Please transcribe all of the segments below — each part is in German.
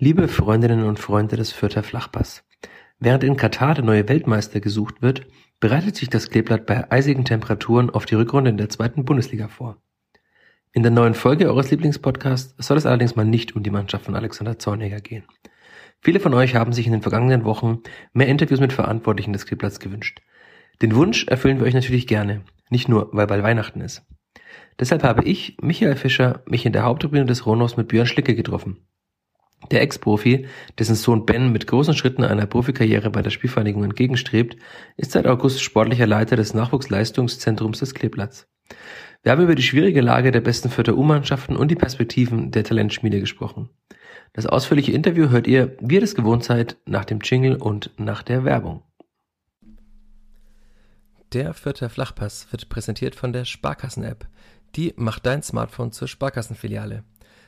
Liebe Freundinnen und Freunde des Fürther Flachpass. Während in Katar der neue Weltmeister gesucht wird, bereitet sich das Kleeblatt bei eisigen Temperaturen auf die Rückrunde in der zweiten Bundesliga vor. In der neuen Folge eures Lieblingspodcasts soll es allerdings mal nicht um die Mannschaft von Alexander Zorniger gehen. Viele von euch haben sich in den vergangenen Wochen mehr Interviews mit Verantwortlichen des Kleeblatts gewünscht. Den Wunsch erfüllen wir euch natürlich gerne, nicht nur, weil bald Weihnachten ist. Deshalb habe ich, Michael Fischer, mich in der Haupttribüne des Ronos mit Björn Schlicke getroffen. Der Ex-Profi, dessen Sohn Ben mit großen Schritten einer Profikarriere bei der Spielvereinigung entgegenstrebt, ist seit August sportlicher Leiter des Nachwuchsleistungszentrums des Kleeblatts. Wir haben über die schwierige Lage der besten Vierter U-Mannschaften und die Perspektiven der Talentschmiede gesprochen. Das ausführliche Interview hört ihr, wie ihr das gewohnt seid, nach dem Jingle und nach der Werbung. Der Vierter Flachpass wird präsentiert von der Sparkassen-App. Die macht dein Smartphone zur Sparkassenfiliale.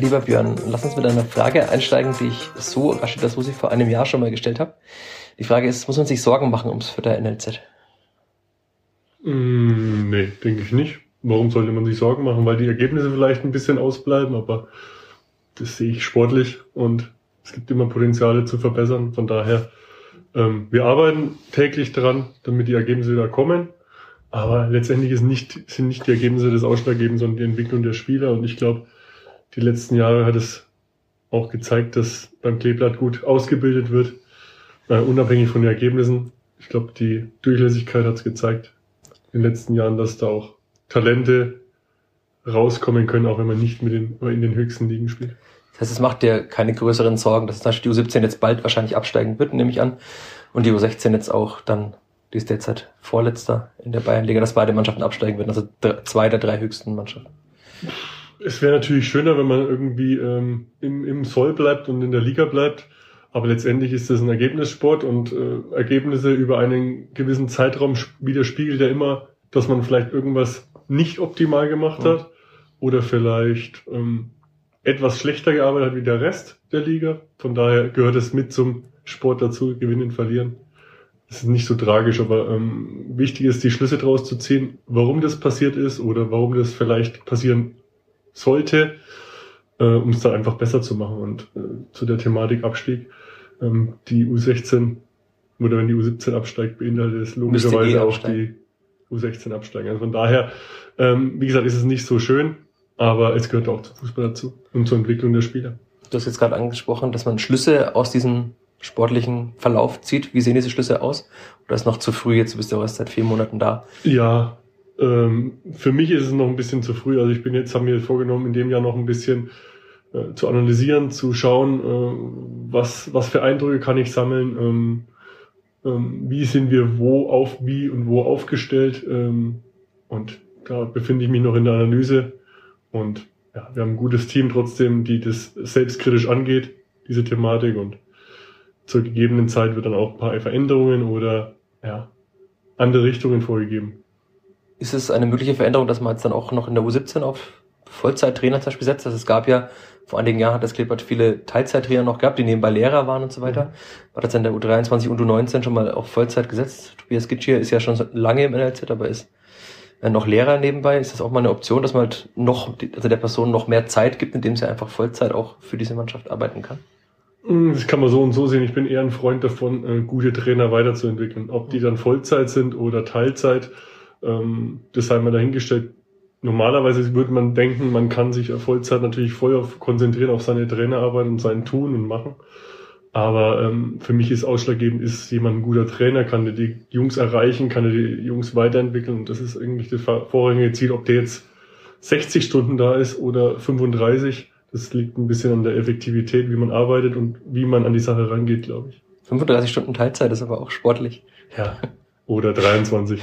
Lieber Björn, lass uns mit einer Frage einsteigen, die ich so rasch das, was ich vor einem Jahr schon mal gestellt habe. Die Frage ist, muss man sich Sorgen machen ums Vierter NLZ? Mm, nee, denke ich nicht. Warum sollte man sich Sorgen machen? Weil die Ergebnisse vielleicht ein bisschen ausbleiben, aber das sehe ich sportlich und es gibt immer Potenziale zu verbessern. Von daher, ähm, wir arbeiten täglich daran, damit die Ergebnisse wieder kommen. Aber letztendlich nicht, sind nicht die Ergebnisse das Ausschlaggebend, sondern die Entwicklung der Spieler. Und ich glaube, die letzten Jahre hat es auch gezeigt, dass beim Kleeblatt gut ausgebildet wird, äh, unabhängig von den Ergebnissen. Ich glaube, die Durchlässigkeit hat es gezeigt in den letzten Jahren, dass da auch Talente rauskommen können, auch wenn man nicht mit den, in den höchsten Ligen spielt. Das heißt, es macht dir keine größeren Sorgen, dass die U17 jetzt bald wahrscheinlich absteigen wird, nehme ich an. Und die U16 jetzt auch dann, die ist derzeit Vorletzter in der Bayernliga, dass beide Mannschaften absteigen werden, also zwei der drei höchsten Mannschaften. Es wäre natürlich schöner, wenn man irgendwie ähm, im, im Soll bleibt und in der Liga bleibt. Aber letztendlich ist das ein Ergebnissport und äh, Ergebnisse über einen gewissen Zeitraum widerspiegelt ja immer, dass man vielleicht irgendwas nicht optimal gemacht hat oder vielleicht ähm, etwas schlechter gearbeitet hat wie der Rest der Liga. Von daher gehört es mit zum Sport dazu, gewinnen, verlieren. Das ist nicht so tragisch, aber ähm, wichtig ist, die Schlüsse daraus zu ziehen, warum das passiert ist oder warum das vielleicht passieren sollte, äh, um es dann einfach besser zu machen. Und äh, zu der Thematik Abstieg, ähm, die U16 oder wenn die U17 absteigt, beinhaltet es logischerweise eh auch die U16 absteigen. Also von daher, ähm, wie gesagt, ist es nicht so schön, aber es gehört auch zum Fußball dazu und zur Entwicklung der Spieler. Du hast jetzt gerade angesprochen, dass man Schlüsse aus diesem sportlichen Verlauf zieht. Wie sehen diese Schlüsse aus? Oder ist noch zu früh? Jetzt bist du erst seit vier Monaten da. Ja, ähm, für mich ist es noch ein bisschen zu früh. Also ich bin jetzt, haben mir vorgenommen, in dem Jahr noch ein bisschen äh, zu analysieren, zu schauen, äh, was, was für Eindrücke kann ich sammeln, ähm, ähm, wie sind wir wo auf, wie und wo aufgestellt. Ähm, und da befinde ich mich noch in der Analyse. Und ja, wir haben ein gutes Team trotzdem, die das selbstkritisch angeht, diese Thematik. Und zur gegebenen Zeit wird dann auch ein paar Veränderungen oder ja, andere Richtungen vorgegeben. Ist es eine mögliche Veränderung, dass man jetzt dann auch noch in der U17 auf Vollzeittrainer zum Beispiel setzt? Also es gab ja, vor einigen Jahren hat das Kleeblatt viele Teilzeittrainer noch gehabt, die nebenbei Lehrer waren und so weiter. War das in der U23 und U19 schon mal auf Vollzeit gesetzt? Tobias Gitschier ist ja schon lange im NLZ, aber ist noch Lehrer nebenbei. Ist das auch mal eine Option, dass man halt noch, also der Person noch mehr Zeit gibt, indem sie einfach Vollzeit auch für diese Mannschaft arbeiten kann? Hm, das kann man so und so sehen. Ich bin eher ein Freund davon, äh, gute Trainer weiterzuentwickeln. Ob die dann Vollzeit sind oder Teilzeit, das sei mal dahingestellt. Normalerweise würde man denken, man kann sich Vollzeit natürlich voll auf, konzentrieren auf seine Trainerarbeit und sein Tun und Machen. Aber ähm, für mich ist ausschlaggebend, ist jemand ein guter Trainer, kann der die Jungs erreichen, kann er die Jungs weiterentwickeln. Und das ist eigentlich das vorrangige Ziel, ob der jetzt 60 Stunden da ist oder 35. Das liegt ein bisschen an der Effektivität, wie man arbeitet und wie man an die Sache rangeht, glaube ich. 35 Stunden Teilzeit ist aber auch sportlich. Ja. Oder 23.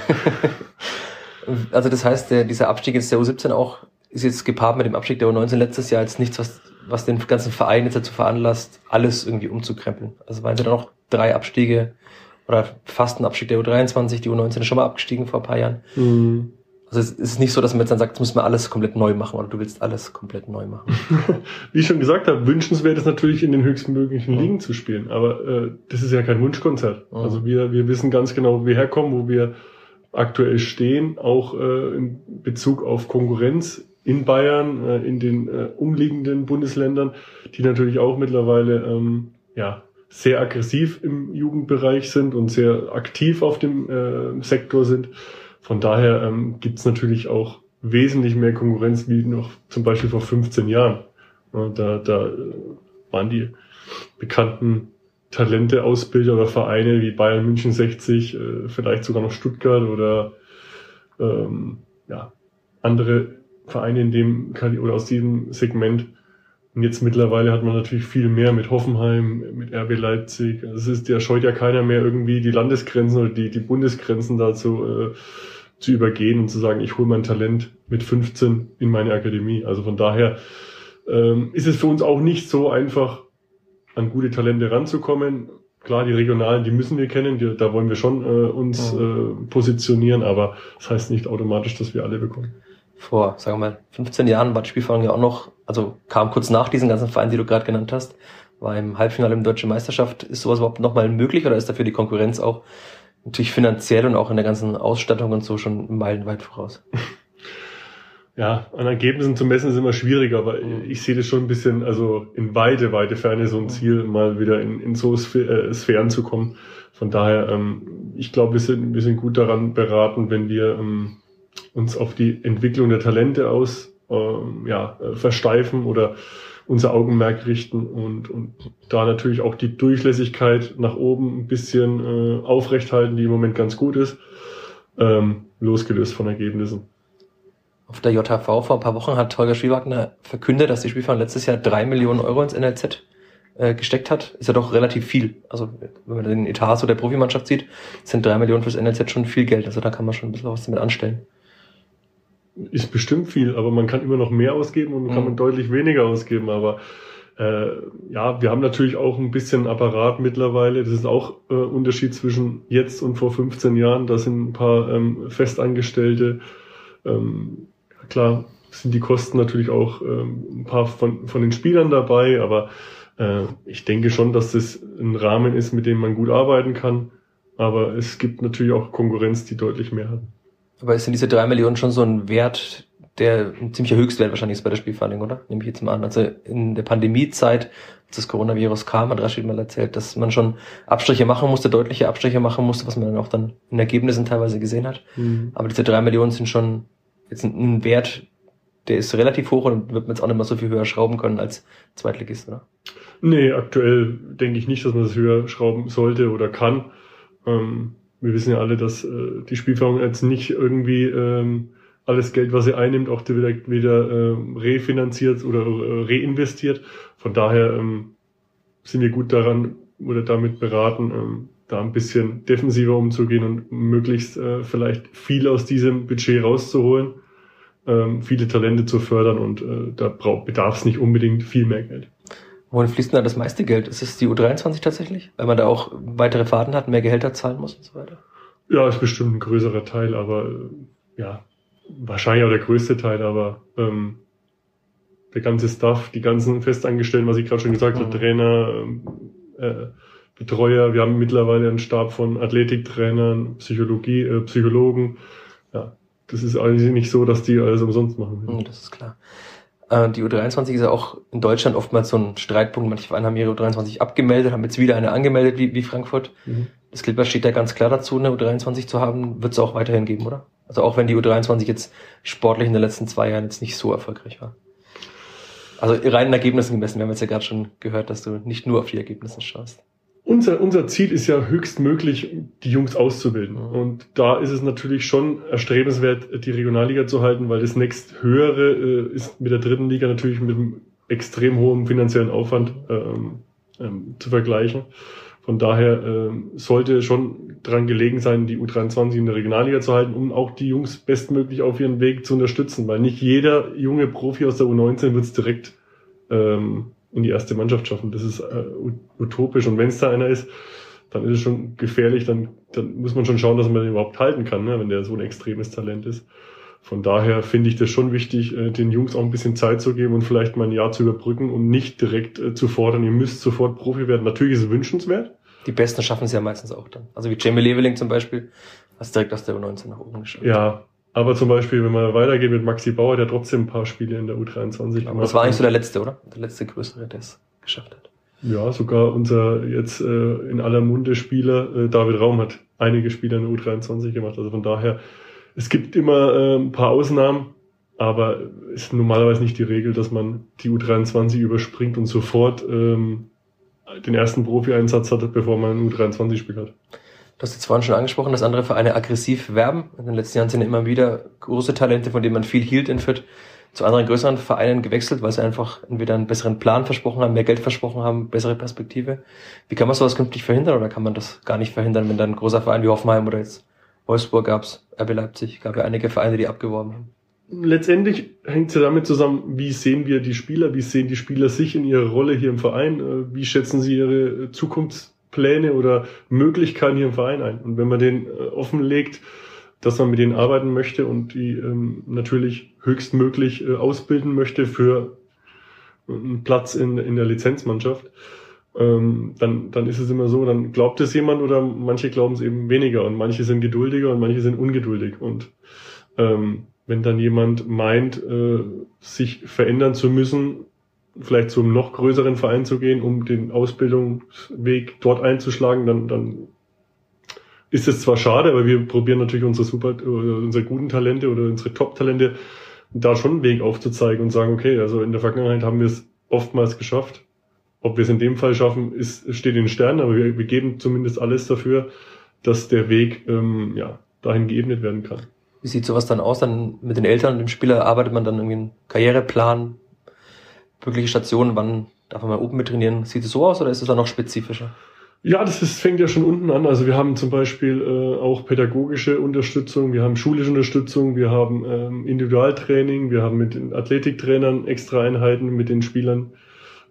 also das heißt, der, dieser Abstieg jetzt der U17 auch ist jetzt gepaart mit dem Abstieg der U19 letztes Jahr jetzt nichts, was was den ganzen Verein jetzt dazu veranlasst, alles irgendwie umzukrempeln. Also waren sie dann noch drei Abstiege oder fast ein Abstieg der U23, die U19 ist schon mal abgestiegen vor ein paar Jahren. Mhm. Also es ist nicht so, dass man jetzt dann sagt, jetzt muss man alles komplett neu machen oder du willst alles komplett neu machen. Wie ich schon gesagt habe, wünschenswert ist natürlich in den höchstmöglichen Ligen zu spielen, aber äh, das ist ja kein Wunschkonzert. Mhm. Also wir, wir wissen ganz genau, wo wir herkommen, wo wir aktuell stehen, auch äh, in Bezug auf Konkurrenz in Bayern, äh, in den äh, umliegenden Bundesländern, die natürlich auch mittlerweile ähm, ja, sehr aggressiv im Jugendbereich sind und sehr aktiv auf dem äh, Sektor sind. Von daher ähm, gibt es natürlich auch wesentlich mehr Konkurrenz wie noch zum Beispiel vor 15 Jahren. Ja, da, da äh, waren die bekannten Talente, Ausbilder oder Vereine wie Bayern München 60, äh, vielleicht sogar noch Stuttgart oder ähm, ja, andere Vereine in dem oder aus diesem Segment. Und jetzt mittlerweile hat man natürlich viel mehr mit Hoffenheim, mit RB Leipzig. Also es ist, der scheut ja keiner mehr irgendwie die Landesgrenzen oder die, die Bundesgrenzen dazu äh, zu übergehen und zu sagen, ich hole mein Talent mit 15 in meine Akademie. Also von daher ähm, ist es für uns auch nicht so einfach, an gute Talente ranzukommen. Klar, die Regionalen, die müssen wir kennen, die, da wollen wir schon äh, uns äh, positionieren, aber das heißt nicht automatisch, dass wir alle bekommen vor, sagen wir mal, 15 Jahren war die Spielverhandlung ja auch noch, also kam kurz nach diesen ganzen Vereinen, die du gerade genannt hast, war im Halbfinale im Deutschen Meisterschaft. Ist sowas überhaupt nochmal möglich oder ist dafür die Konkurrenz auch natürlich finanziell und auch in der ganzen Ausstattung und so schon meilenweit voraus? Ja, an Ergebnissen zu messen ist immer schwierig, aber mhm. ich sehe das schon ein bisschen, also in weite, weite Ferne so ein. Ziel, mal wieder in, in so äh, Sphären zu kommen. Von daher, ähm, ich glaube, wir sind, wir sind gut daran beraten, wenn wir ähm, uns auf die Entwicklung der Talente aus ähm, ja, äh, versteifen oder unser Augenmerk richten und, und da natürlich auch die Durchlässigkeit nach oben ein bisschen äh, aufrechthalten, die im Moment ganz gut ist, ähm, losgelöst von Ergebnissen. Auf der JHV vor ein paar Wochen hat Holger Spielwagner verkündet, dass die Spielverein letztes Jahr drei Millionen Euro ins NLZ äh, gesteckt hat. Ist ja doch relativ viel. Also wenn man den Etat so der Profimannschaft sieht, sind drei Millionen fürs NLZ schon viel Geld. Also da kann man schon ein bisschen was damit anstellen ist bestimmt viel, aber man kann immer noch mehr ausgeben und mhm. kann man deutlich weniger ausgeben. Aber äh, ja, wir haben natürlich auch ein bisschen Apparat mittlerweile. Das ist auch äh, Unterschied zwischen jetzt und vor 15 Jahren. Da sind ein paar ähm, Festangestellte. Ähm, klar sind die Kosten natürlich auch ähm, ein paar von, von den Spielern dabei, aber äh, ich denke schon, dass das ein Rahmen ist, mit dem man gut arbeiten kann. Aber es gibt natürlich auch Konkurrenz, die deutlich mehr hat. Aber sind diese drei Millionen schon so ein Wert, der ein ziemlicher Höchstwert wahrscheinlich ist bei der Spielverhandlung, oder? Nehme ich jetzt mal an. Also in der Pandemiezeit, als das Coronavirus kam, hat Rashid mal erzählt, dass man schon Abstriche machen musste, deutliche Abstriche machen musste, was man dann auch dann in Ergebnissen teilweise gesehen hat. Mhm. Aber diese drei Millionen sind schon jetzt ein, Wert, der ist relativ hoch und wird man jetzt auch nicht mehr so viel höher schrauben können als Zweitligist, oder? Nee, aktuell denke ich nicht, dass man das höher schrauben sollte oder kann. Ähm, wir wissen ja alle, dass äh, die Spielvereinigung jetzt nicht irgendwie ähm, alles Geld, was sie einnimmt, auch direkt wieder äh, refinanziert oder äh, reinvestiert. Von daher ähm, sind wir gut daran oder damit beraten, ähm, da ein bisschen defensiver umzugehen und möglichst äh, vielleicht viel aus diesem Budget rauszuholen, ähm, viele Talente zu fördern und äh, da bedarf es nicht unbedingt viel mehr Geld. Wohin fließt denn da das meiste Geld? Ist es die U23 tatsächlich? Weil man da auch weitere Fahrten hat, mehr Gehälter zahlen muss und so weiter? Ja, ist bestimmt ein größerer Teil, aber ja, wahrscheinlich auch der größte Teil, aber ähm, der ganze Staff, die ganzen Festangestellten, was ich gerade schon gesagt mhm. habe, Trainer, ähm, äh, Betreuer, wir haben mittlerweile einen Stab von Athletiktrainern, Psychologie, äh, Psychologen. Ja, das ist eigentlich nicht so, dass die alles umsonst machen. Mhm, das ist klar. Äh, die U23 ist ja auch in Deutschland oftmals so ein Streitpunkt. Manche Vereine haben ihre U23 abgemeldet, haben jetzt wieder eine angemeldet wie, wie Frankfurt. Mhm. Das Clipper steht ja ganz klar dazu, eine U23 zu haben, wird es auch weiterhin geben, oder? Also auch wenn die U23 jetzt sportlich in den letzten zwei Jahren jetzt nicht so erfolgreich war. Also reinen Ergebnissen gemessen. Wir haben jetzt ja gerade schon gehört, dass du nicht nur auf die Ergebnisse schaust unser, unser Ziel ist ja höchstmöglich, die Jungs auszubilden. Und da ist es natürlich schon erstrebenswert, die Regionalliga zu halten, weil das nächst höhere äh, ist mit der dritten Liga natürlich mit einem extrem hohen finanziellen Aufwand ähm, ähm, zu vergleichen. Von daher ähm, sollte schon dran gelegen sein, die U23 in der Regionalliga zu halten, um auch die Jungs bestmöglich auf ihren Weg zu unterstützen, weil nicht jeder junge Profi aus der U19 wird es direkt ähm, in die erste Mannschaft schaffen. Das ist äh, utopisch. Und wenn es da einer ist, dann ist es schon gefährlich, dann, dann muss man schon schauen, dass man den überhaupt halten kann, ne, wenn der so ein extremes Talent ist. Von daher finde ich das schon wichtig, äh, den Jungs auch ein bisschen Zeit zu geben und vielleicht mal ein Jahr zu überbrücken und nicht direkt äh, zu fordern, ihr müsst sofort Profi werden. Natürlich ist es wünschenswert. Die Besten schaffen es ja meistens auch dann. Also wie Jamie Leveling zum Beispiel, was direkt aus der U19 nach oben geschafft. Ja, aber zum Beispiel, wenn man weitergeht mit Maxi Bauer, der trotzdem ein paar Spiele in der U23 gemacht. Das war eigentlich so der letzte, oder? Der letzte größere, der es geschafft hat. Ja, sogar unser jetzt äh, in aller Munde Spieler äh, David Raum hat einige Spiele in der U23 gemacht. Also von daher es gibt immer äh, ein paar Ausnahmen, aber es ist normalerweise nicht die Regel, dass man die U23 überspringt und sofort ähm, den ersten Profi-Einsatz hat, bevor man ein U23-Spiel hat. Du hast jetzt vorhin schon angesprochen, dass andere Vereine aggressiv werben. In den letzten Jahren sind immer wieder große Talente, von denen man viel hielt in Fürth, zu anderen größeren Vereinen gewechselt, weil sie einfach entweder einen besseren Plan versprochen haben, mehr Geld versprochen haben, bessere Perspektive. Wie kann man sowas künftig verhindern oder kann man das gar nicht verhindern, wenn dann ein großer Verein wie Hoffenheim oder jetzt Wolfsburg gab's, RB Leipzig, gab ja einige Vereine, die abgeworben haben. Letztendlich hängt es ja damit zusammen, wie sehen wir die Spieler, wie sehen die Spieler sich in ihrer Rolle hier im Verein, äh, wie schätzen sie ihre Zukunftspläne oder Möglichkeiten hier im Verein ein. Und wenn man den äh, offenlegt, dass man mit denen arbeiten möchte und die ähm, natürlich höchstmöglich äh, ausbilden möchte für einen Platz in, in der Lizenzmannschaft, ähm, dann, dann ist es immer so, dann glaubt es jemand oder manche glauben es eben weniger und manche sind geduldiger und manche sind ungeduldig. Und ähm, wenn dann jemand meint, äh, sich verändern zu müssen, vielleicht zum noch größeren Verein zu gehen, um den Ausbildungsweg dort einzuschlagen, dann, dann ist es zwar schade, aber wir probieren natürlich unsere super, unsere guten Talente oder unsere Top-Talente da schon einen Weg aufzuzeigen und sagen, okay, also in der Vergangenheit haben wir es oftmals geschafft, ob wir es in dem Fall schaffen, ist, steht in Sternen, aber wir, wir geben zumindest alles dafür, dass der Weg ähm, ja, dahin geebnet werden kann. Wie sieht sowas dann aus? Dann mit den Eltern und dem Spieler arbeitet man dann irgendwie einen Karriereplan, mögliche Stationen, wann darf man mal oben mit trainieren? Sieht es so aus oder ist es dann noch spezifischer? Ja, das ist, fängt ja schon unten an. Also wir haben zum Beispiel äh, auch pädagogische Unterstützung, wir haben schulische Unterstützung, wir haben ähm, Individualtraining, wir haben mit den Athletiktrainern extra Einheiten mit den Spielern.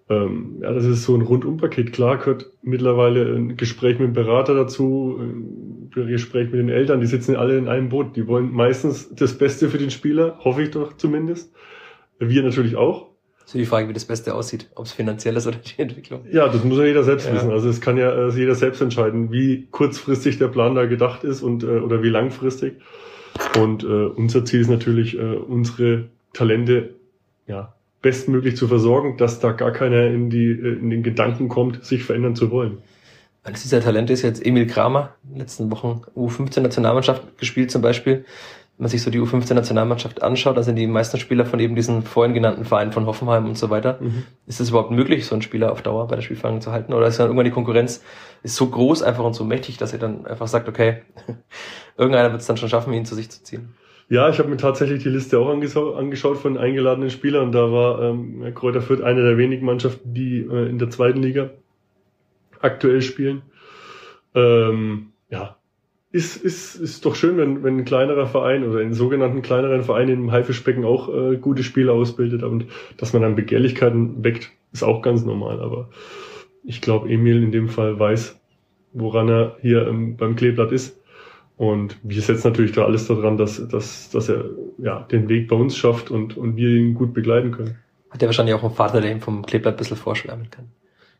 Ähm, ja, das ist so ein Rundumpaket. Klar gehört mittlerweile ein Gespräch mit dem Berater dazu, ein Gespräch mit den Eltern, die sitzen alle in einem Boot. Die wollen meistens das Beste für den Spieler, hoffe ich doch zumindest. Wir natürlich auch. So die Frage, wie das Beste aussieht, ob es finanziell ist oder die Entwicklung. Ja, das muss ja jeder selbst ja. wissen. Also es kann ja äh, jeder selbst entscheiden, wie kurzfristig der Plan da gedacht ist und äh, oder wie langfristig. Und äh, unser Ziel ist natürlich, äh, unsere Talente ja bestmöglich zu versorgen, dass da gar keiner in, die, äh, in den Gedanken kommt, sich verändern zu wollen. Eines dieser Talente ist jetzt Emil Kramer, in den letzten Wochen U15-Nationalmannschaft gespielt zum Beispiel. Wenn man sich so die U15-Nationalmannschaft anschaut, da sind die meisten Spieler von eben diesen vorhin genannten Vereinen von Hoffenheim und so weiter. Mhm. Ist es überhaupt möglich, so einen Spieler auf Dauer bei der Spielvereinigung zu halten? Oder ist dann irgendwann die Konkurrenz ist so groß einfach und so mächtig, dass ihr dann einfach sagt, okay, irgendeiner wird es dann schon schaffen, ihn zu sich zu ziehen? Ja, ich habe mir tatsächlich die Liste auch angeschaut von eingeladenen Spielern. Da war ähm, Kräuter Fürth eine der wenigen Mannschaften, die äh, in der zweiten Liga aktuell spielen. Ähm, ja, ist, ist, ist doch schön, wenn, wenn ein kleinerer Verein oder ein sogenannten kleineren Verein im Haifischbecken auch äh, gute Spieler ausbildet und dass man dann Begehrlichkeiten weckt, ist auch ganz normal. Aber ich glaube, Emil in dem Fall weiß, woran er hier ähm, beim Kleeblatt ist und wir setzen natürlich da alles daran, dass, dass, dass er ja, den Weg bei uns schafft und, und wir ihn gut begleiten können. Hat er wahrscheinlich auch einen Vater, der ihm vom Kleeblatt ein bisschen vorschwärmen kann.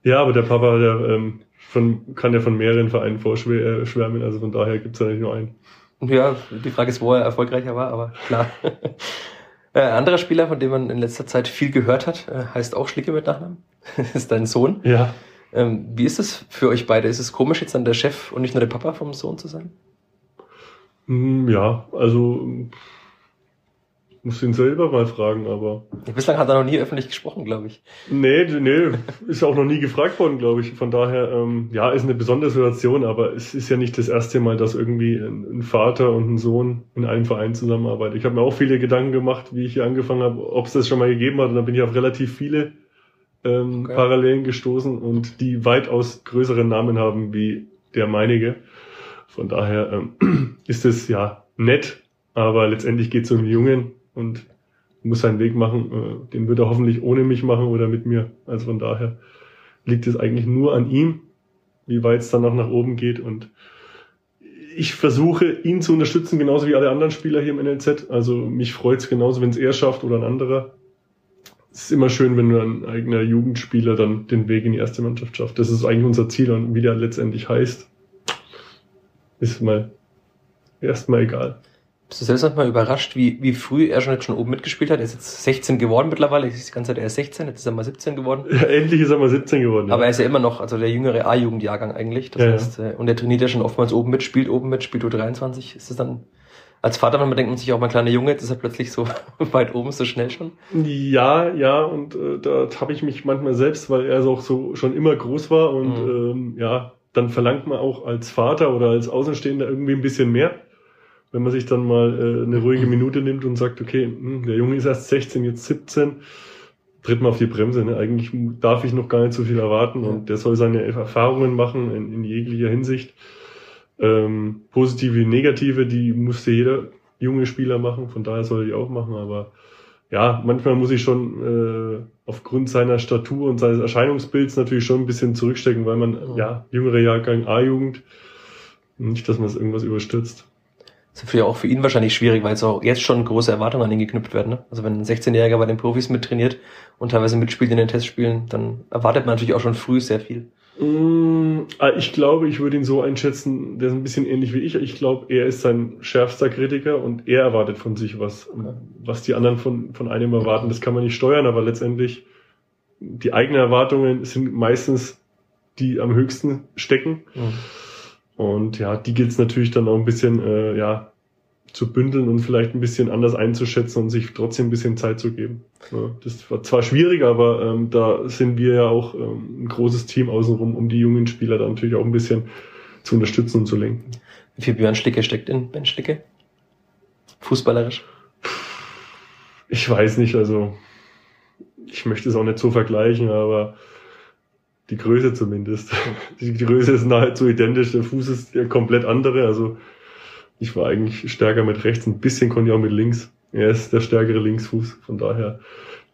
Ja, aber der Papa, der ähm, von, kann ja von mehreren Vereinen vorschwärmen, also von daher gibt's ja nicht nur einen. Ja, die Frage ist, wo er erfolgreicher war, aber klar. äh, anderer Spieler, von dem man in letzter Zeit viel gehört hat, äh, heißt auch Schlicke mit Nachnamen. ist dein Sohn. Ja. Ähm, wie ist es für euch beide? Ist es komisch, jetzt dann der Chef und nicht nur der Papa vom Sohn zu sein? Hm, ja, also muss ihn selber mal fragen, aber. Ja, bislang hat er noch nie öffentlich gesprochen, glaube ich. Nee, nee, ist auch noch nie gefragt worden, glaube ich. Von daher, ähm, ja, ist eine besondere Situation, aber es ist ja nicht das erste Mal, dass irgendwie ein, Vater und ein Sohn in einem Verein zusammenarbeiten. Ich habe mir auch viele Gedanken gemacht, wie ich hier angefangen habe, ob es das schon mal gegeben hat, und dann bin ich auf relativ viele ähm, okay. Parallelen gestoßen und die weitaus größeren Namen haben wie der meinige. Von daher ähm, ist es ja nett, aber letztendlich geht es um Jungen und muss seinen Weg machen. Äh, den wird er hoffentlich ohne mich machen oder mit mir. Also von daher liegt es eigentlich nur an ihm, wie weit es dann noch nach oben geht. Und ich versuche, ihn zu unterstützen, genauso wie alle anderen Spieler hier im NLZ. Also mich freut es genauso, wenn es er schafft oder ein anderer. Es ist immer schön, wenn ein eigener Jugendspieler dann den Weg in die erste Mannschaft schafft. Das ist eigentlich unser Ziel und wie der letztendlich heißt, ist mal erstmal egal. Bist du selbst manchmal überrascht, wie, wie früh er schon jetzt schon oben mitgespielt hat? Er ist jetzt 16 geworden mittlerweile. Ich die ganze Zeit, er ist 16, jetzt ist er mal 17 geworden. Ja, endlich ist er mal 17 geworden. Ja. Aber er ist ja immer noch, also der jüngere A-Jugendjahrgang eigentlich. Das ja, heißt, ja. Äh, und er trainiert ja schon oftmals oben mit, spielt oben mit, spielt U23. Ist das dann, als Vater, man denkt man sich auch mal kleiner Junge, jetzt ist er plötzlich so weit oben, so schnell schon? Ja, ja, und äh, da habe ich mich manchmal selbst, weil er auch so schon immer groß war und mhm. ähm, ja, dann verlangt man auch als Vater oder als Außenstehender irgendwie ein bisschen mehr wenn man sich dann mal äh, eine ruhige Minute nimmt und sagt, okay, hm, der Junge ist erst 16, jetzt 17, tritt man auf die Bremse. Ne? Eigentlich darf ich noch gar nicht so viel erwarten und der soll seine Erfahrungen machen in, in jeglicher Hinsicht. Ähm, positive wie negative, die musste jeder junge Spieler machen, von daher soll er die auch machen, aber ja, manchmal muss ich schon äh, aufgrund seiner Statur und seines Erscheinungsbilds natürlich schon ein bisschen zurückstecken, weil man, ja, jüngere Jahrgang A-Jugend, nicht, dass man es irgendwas überstürzt. Das ist auch für ihn wahrscheinlich schwierig, weil es auch jetzt schon große Erwartungen an ihn geknüpft werden. Ne? Also wenn ein 16-Jähriger bei den Profis mittrainiert und teilweise mitspielt in den Testspielen, dann erwartet man natürlich auch schon früh sehr viel. Mm, ah, ich glaube, ich würde ihn so einschätzen, der ist ein bisschen ähnlich wie ich. Ich glaube, er ist sein schärfster Kritiker und er erwartet von sich was. Was die anderen von, von einem erwarten, das kann man nicht steuern, aber letztendlich die eigenen Erwartungen sind meistens die am höchsten stecken. Mhm. Und ja, die gilt es natürlich dann auch ein bisschen äh, ja, zu bündeln und vielleicht ein bisschen anders einzuschätzen und sich trotzdem ein bisschen Zeit zu geben. Ja, das war zwar schwierig, aber ähm, da sind wir ja auch ähm, ein großes Team außenrum, um die jungen Spieler da natürlich auch ein bisschen zu unterstützen und zu lenken. Wie viel Björn Schlicke steckt in Ben Schlicke? Fußballerisch? Ich weiß nicht, also ich möchte es auch nicht so vergleichen, aber die Größe zumindest. Die Größe ist nahezu identisch, der Fuß ist ja komplett andere. Also ich war eigentlich stärker mit rechts, ein bisschen konnte ich auch mit links. Er ist der stärkere Linksfuß, von daher,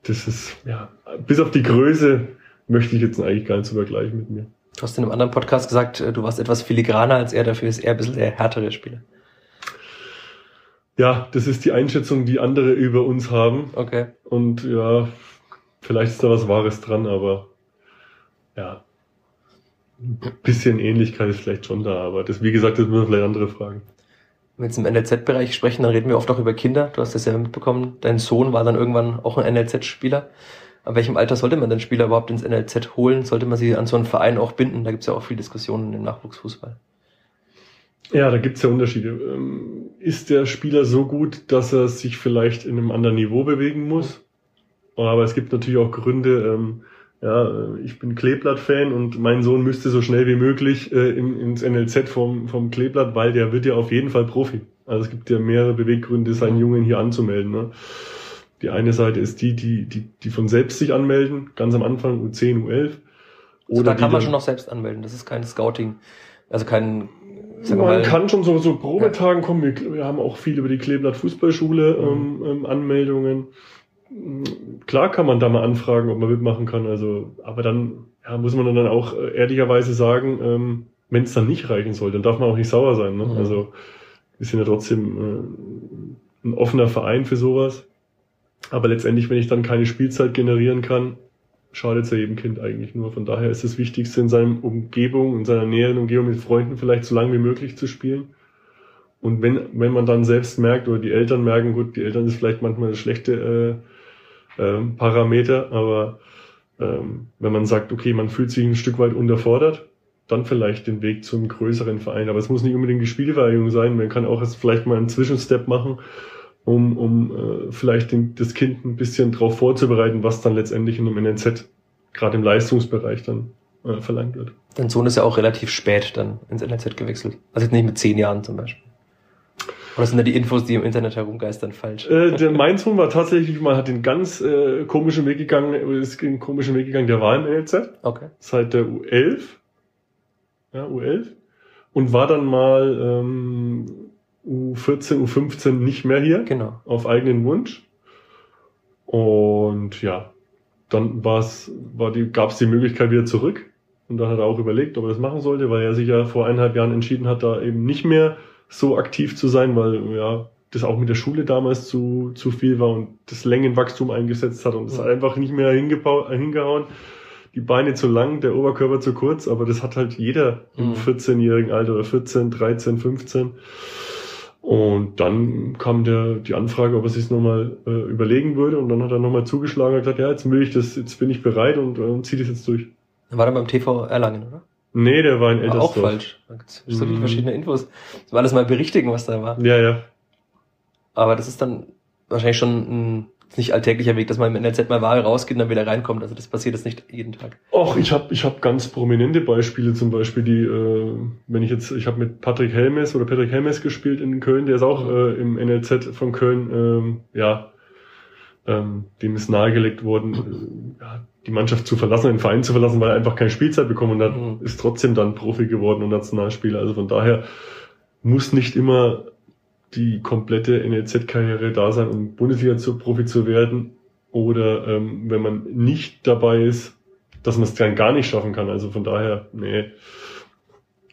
das ist, ja, bis auf die Größe möchte ich jetzt eigentlich gar nicht so vergleichen mit mir. Du hast in einem anderen Podcast gesagt, äh, du warst etwas filigraner als er, dafür ist er ein bisschen der härtere Spieler. Ja, das ist die Einschätzung, die andere über uns haben. Okay. Und ja, vielleicht ist da was Wahres dran, aber ja, ein bisschen Ähnlichkeit ist vielleicht schon da, aber das, wie gesagt, das müssen vielleicht andere fragen. Wenn wir jetzt im NLZ-Bereich sprechen, dann reden wir oft auch über Kinder. Du hast das ja mitbekommen. Dein Sohn war dann irgendwann auch ein NLZ-Spieler. Ab welchem Alter sollte man den Spieler überhaupt ins NLZ holen? Sollte man sie an so einen Verein auch binden? Da gibt es ja auch viel Diskussionen im Nachwuchsfußball. Ja, da gibt es ja Unterschiede. Ähm, ist der Spieler so gut, dass er sich vielleicht in einem anderen Niveau bewegen muss? Aber es gibt natürlich auch Gründe, ähm, ja, ich bin Kleeblatt-Fan und mein Sohn müsste so schnell wie möglich äh, in, ins NLZ vom, vom Kleeblatt, weil der wird ja auf jeden Fall Profi. Also es gibt ja mehrere Beweggründe, seinen Jungen hier anzumelden. Ne? Die eine Seite ist die, die, die, die von selbst sich anmelden, ganz am Anfang U10, U11. Oder also da kann man schon noch selbst anmelden, das ist kein Scouting, also kein man mal, kann schon so, so Probetagen ja. kommen. Wir, wir, haben auch viel über die Kleeblatt Fußballschule mhm. ähm, ähm, Anmeldungen klar kann man da mal anfragen, ob man mitmachen kann. Also, aber dann ja, muss man dann auch äh, ehrlicherweise sagen, ähm, wenn es dann nicht reichen soll, dann darf man auch nicht sauer sein. Ne? Mhm. Also wir sind ja trotzdem äh, ein offener Verein für sowas. Aber letztendlich, wenn ich dann keine Spielzeit generieren kann, schadet es ja jedem Kind eigentlich nur. Von daher ist das Wichtigste in seiner Umgebung, in seiner näheren Umgebung mit Freunden vielleicht so lange wie möglich zu spielen. Und wenn, wenn man dann selbst merkt oder die Eltern merken, gut, die Eltern ist vielleicht manchmal eine schlechte äh, ähm, Parameter, aber ähm, wenn man sagt, okay, man fühlt sich ein Stück weit unterfordert, dann vielleicht den Weg zum größeren Verein. Aber es muss nicht unbedingt die Spielvereinigung sein, man kann auch jetzt vielleicht mal einen Zwischenstep machen, um, um äh, vielleicht den, das Kind ein bisschen darauf vorzubereiten, was dann letztendlich in einem NNZ, gerade im Leistungsbereich, dann äh, verlangt wird. Dein Sohn ist ja auch relativ spät dann ins NNZ gewechselt. Also jetzt nicht mit zehn Jahren zum Beispiel. Oder sind da die Infos, die im Internet herumgeistern, falsch? Äh, der, mein Sohn war tatsächlich mal, hat den ganz äh, komischen Weg gegangen, ist den komischen Weg gegangen, der war im NLZ. Okay. Seit der U11. Ja, U11. Und war dann mal ähm, U14, U15 nicht mehr hier. Genau. Auf eigenen Wunsch. Und ja, dann war's, war die, gab es die Möglichkeit wieder zurück. Und dann hat er auch überlegt, ob er das machen sollte, weil er sich ja vor eineinhalb Jahren entschieden hat, da eben nicht mehr so aktiv zu sein, weil ja das auch mit der Schule damals zu, zu viel war und das Längenwachstum eingesetzt hat und es hat einfach nicht mehr hingehauen. Die Beine zu lang, der Oberkörper zu kurz, aber das hat halt jeder im 14-jährigen Alter oder 14, 13, 15. Und dann kam der, die Anfrage, ob er sich nochmal äh, überlegen würde. Und dann hat er nochmal zugeschlagen und gesagt, ja, jetzt will ich das, jetzt bin ich bereit und äh, ziehe das jetzt durch. War dann beim TV Erlangen, oder? Nee, der war in Eltersdorf. Auch falsch. So viele mhm. verschiedene Infos. Das war alles mal berichtigen, was da war. Ja, ja. Aber das ist dann wahrscheinlich schon ein nicht alltäglicher Weg, dass man im NLZ mal Ware rausgeht und dann wieder reinkommt. Also das passiert jetzt nicht jeden Tag. Och, ich habe ich hab ganz prominente Beispiele, zum Beispiel die, äh, wenn ich jetzt, ich habe mit Patrick Helmes oder Patrick Helmes gespielt in Köln, der ist auch äh, im NLZ von Köln, ähm, ja, ähm, dem ist nahegelegt worden, äh, die Mannschaft zu verlassen, den Verein zu verlassen, weil er einfach keine Spielzeit bekommen hat, mhm. ist trotzdem dann Profi geworden und Nationalspieler. Also von daher muss nicht immer die komplette NLZ-Karriere da sein, um Bundesliga zu Profi zu werden. Oder ähm, wenn man nicht dabei ist, dass man es dann gar nicht schaffen kann. Also von daher, nee.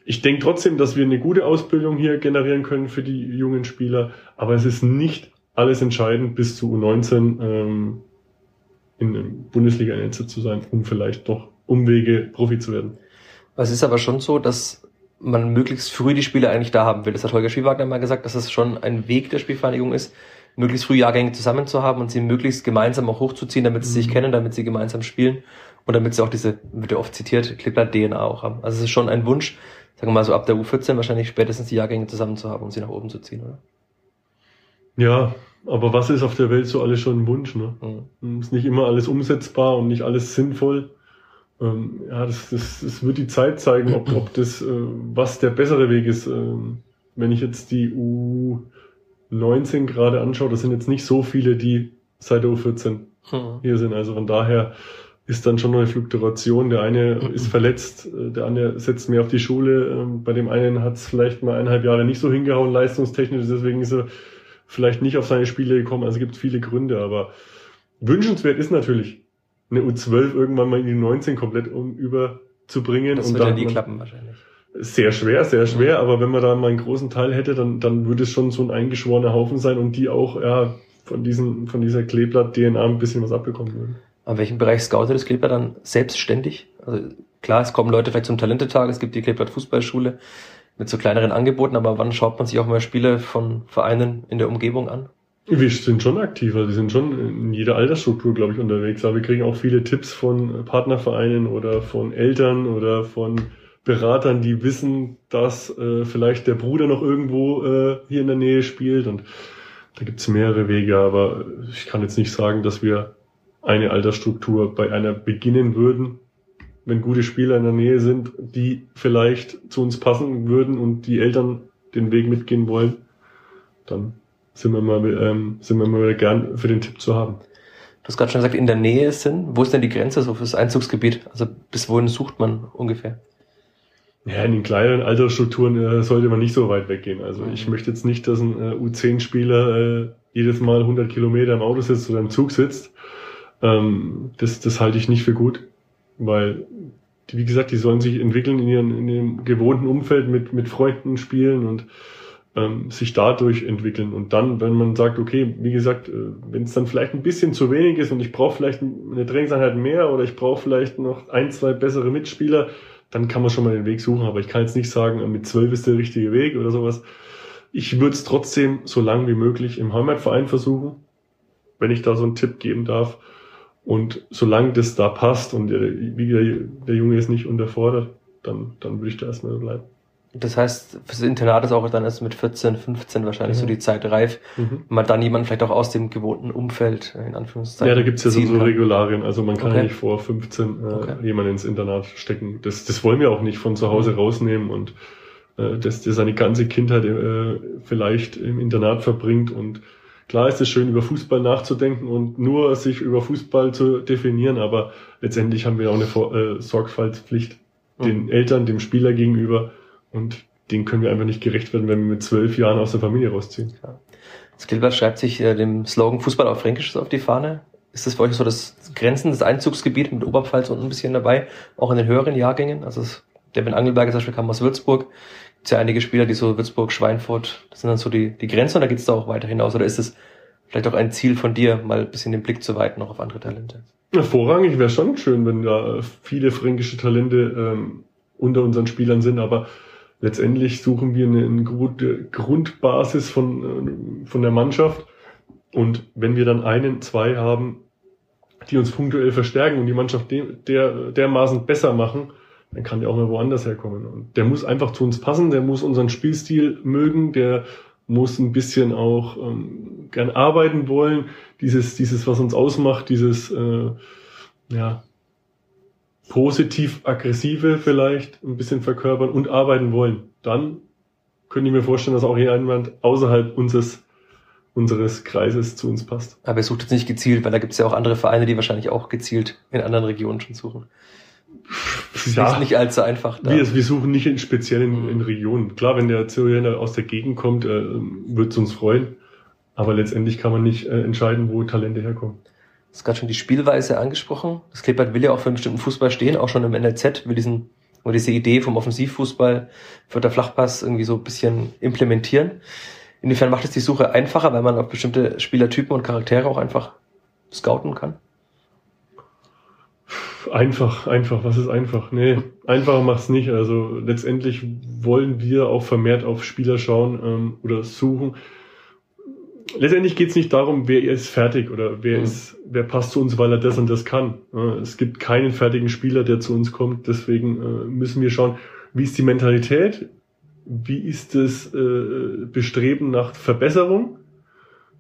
Ich denke trotzdem, dass wir eine gute Ausbildung hier generieren können für die jungen Spieler, aber es ist nicht alles entscheidend, bis zu U19 ähm, in Bundesliga NLZ zu sein, um vielleicht doch Umwege Profi zu werden. Es ist aber schon so, dass man möglichst früh die Spieler eigentlich da haben will. Das hat Holger Spielwagner mal gesagt, dass es schon ein Weg der Spielvereinigung ist, möglichst früh Jahrgänge zusammen zu haben und sie möglichst gemeinsam auch hochzuziehen, damit sie mhm. sich kennen, damit sie gemeinsam spielen und damit sie auch diese, wird ja oft zitiert, Klippler-DNA auch haben. Also es ist schon ein Wunsch, sagen wir mal so ab der U14 wahrscheinlich spätestens die Jahrgänge zusammen zu haben, um sie nach oben zu ziehen, oder? Ja, aber was ist auf der Welt so alles schon ein Wunsch, ne? Mhm. Ist nicht immer alles umsetzbar und nicht alles sinnvoll. Ähm, ja, das, das, das wird die Zeit zeigen, ob, ob das, äh, was der bessere Weg ist. Ähm, wenn ich jetzt die U19 gerade anschaue, das sind jetzt nicht so viele, die seit der U14 hm. hier sind. Also von daher ist dann schon noch eine Fluktuation. Der eine ist verletzt, äh, der andere setzt mehr auf die Schule. Ähm, bei dem einen hat es vielleicht mal eineinhalb Jahre nicht so hingehauen, leistungstechnisch, deswegen ist er vielleicht nicht auf seine Spiele gekommen. Also es gibt viele Gründe, aber wünschenswert ist natürlich, eine U12 irgendwann mal in die 19 komplett um überzubringen. Das und wird dann ja nie klappen wahrscheinlich. Sehr schwer, sehr schwer, mhm. aber wenn man da mal einen großen Teil hätte, dann, dann würde es schon so ein eingeschworener Haufen sein und die auch ja, von, diesen, von dieser Kleeblatt-DNA ein bisschen was abbekommen würden. An welchem Bereich scoutet das Kleeblatt dann selbstständig? Also klar, es kommen Leute vielleicht zum Talentetag, es gibt die Kleeblatt Fußballschule mit so kleineren Angeboten, aber wann schaut man sich auch mal Spiele von Vereinen in der Umgebung an? Wir sind schon aktiver, wir sind schon in jeder Altersstruktur, glaube ich, unterwegs. Aber wir kriegen auch viele Tipps von Partnervereinen oder von Eltern oder von Beratern, die wissen, dass äh, vielleicht der Bruder noch irgendwo äh, hier in der Nähe spielt. Und da gibt's mehrere Wege, aber ich kann jetzt nicht sagen, dass wir eine Altersstruktur bei einer beginnen würden, wenn gute Spieler in der Nähe sind, die vielleicht zu uns passen würden und die Eltern den Weg mitgehen wollen, dann sind wir mal, ähm, sind wir mal gern für den Tipp zu haben. Du hast gerade schon gesagt, in der Nähe sind. Wo ist denn die Grenze so fürs Einzugsgebiet? Also bis wohin sucht man ungefähr? Ja, in den kleineren Altersstrukturen äh, sollte man nicht so weit weggehen. Also mhm. ich möchte jetzt nicht, dass ein äh, U10-Spieler äh, jedes Mal 100 Kilometer im Auto sitzt oder im Zug sitzt. Ähm, das, das halte ich nicht für gut, weil, wie gesagt, die sollen sich entwickeln in ihrem, in ihrem gewohnten Umfeld mit, mit Freunden spielen und ähm, sich dadurch entwickeln. Und dann, wenn man sagt, okay, wie gesagt, äh, wenn es dann vielleicht ein bisschen zu wenig ist und ich brauche vielleicht eine Trainingseinheit mehr oder ich brauche vielleicht noch ein, zwei bessere Mitspieler, dann kann man schon mal den Weg suchen. Aber ich kann jetzt nicht sagen, äh, mit zwölf ist der richtige Weg oder sowas. Ich würde es trotzdem so lang wie möglich im Heimatverein versuchen, wenn ich da so einen Tipp geben darf. Und solange das da passt und der, der, Junge ist nicht unterfordert, dann, dann würde ich da erstmal bleiben. Das heißt, fürs Internat ist auch dann erst mit 14, 15 wahrscheinlich mhm. so die Zeit reif, mhm. man dann jemand vielleicht auch aus dem gewohnten Umfeld, in Anführungszeichen. Ja, da gibt's ja so, so Regularien. Also man kann okay. ja nicht vor 15 äh, okay. jemanden ins Internat stecken. Das, das wollen wir auch nicht von zu Hause mhm. rausnehmen und äh, dass der seine ganze Kindheit äh, vielleicht im Internat verbringt. Und klar ist es schön, über Fußball nachzudenken und nur sich über Fußball zu definieren, aber letztendlich haben wir auch eine äh, Sorgfaltspflicht mhm. den Eltern, dem Spieler gegenüber und den können wir einfach nicht gerecht werden, wenn wir mit zwölf Jahren aus der Familie rausziehen. Ja. Gilbert schreibt sich äh, dem Slogan Fußball auf Fränkisch auf die Fahne. ist das für euch so das Grenzen, das Einzugsgebiet mit Oberpfalz und ein bisschen dabei, auch in den höheren Jahrgängen? Also es, der Ben Angelberger zum Beispiel kam aus Würzburg. Gibt ja einige Spieler, die so Würzburg, Schweinfurt, das sind dann so die, die Grenzen oder geht es da auch weiter hinaus? Oder ist es vielleicht auch ein Ziel von dir, mal ein bisschen den Blick zu weiten noch auf andere Talente? Vorrangig wäre schon schön, wenn da viele fränkische Talente ähm, unter unseren Spielern sind, aber letztendlich suchen wir eine, eine gute Grundbasis von, äh, von der Mannschaft. Und wenn wir dann einen, zwei haben, die uns punktuell verstärken und die Mannschaft der, dermaßen besser machen, dann kann der auch mal woanders herkommen. Und der muss einfach zu uns passen, der muss unseren Spielstil mögen, der muss ein bisschen auch ähm, gern arbeiten wollen. Dieses, dieses, was uns ausmacht, dieses äh, ja, positiv-aggressive vielleicht ein bisschen verkörpern und arbeiten wollen. Dann könnte ich mir vorstellen, dass auch jemand außerhalb unseres unseres Kreises zu uns passt. Aber ihr sucht jetzt nicht gezielt, weil da gibt es ja auch andere Vereine, die wahrscheinlich auch gezielt in anderen Regionen schon suchen. Das ja, ist nicht allzu einfach. Da. Wir, wir suchen nicht in speziell in, in Regionen. Klar, wenn der Zürcher aus der Gegend kommt, äh, wird es uns freuen. Aber letztendlich kann man nicht äh, entscheiden, wo Talente herkommen. Du hast gerade schon die Spielweise angesprochen. Das Klippert will ja auch für einen bestimmten Fußball stehen, auch schon im NLZ will diesen, will diese Idee vom Offensivfußball für der Flachpass irgendwie so ein bisschen implementieren. Inwiefern macht es die Suche einfacher, weil man auf bestimmte Spielertypen und Charaktere auch einfach scouten kann? Einfach, einfach, was ist einfach? Nee, einfacher macht's nicht. Also letztendlich wollen wir auch vermehrt auf Spieler schauen ähm, oder suchen. Letztendlich geht's nicht darum, wer ist fertig oder wer mhm. ist, wer passt zu uns, weil er das und das kann. Äh, es gibt keinen fertigen Spieler, der zu uns kommt. Deswegen äh, müssen wir schauen, wie ist die Mentalität, wie ist das äh, Bestreben nach Verbesserung,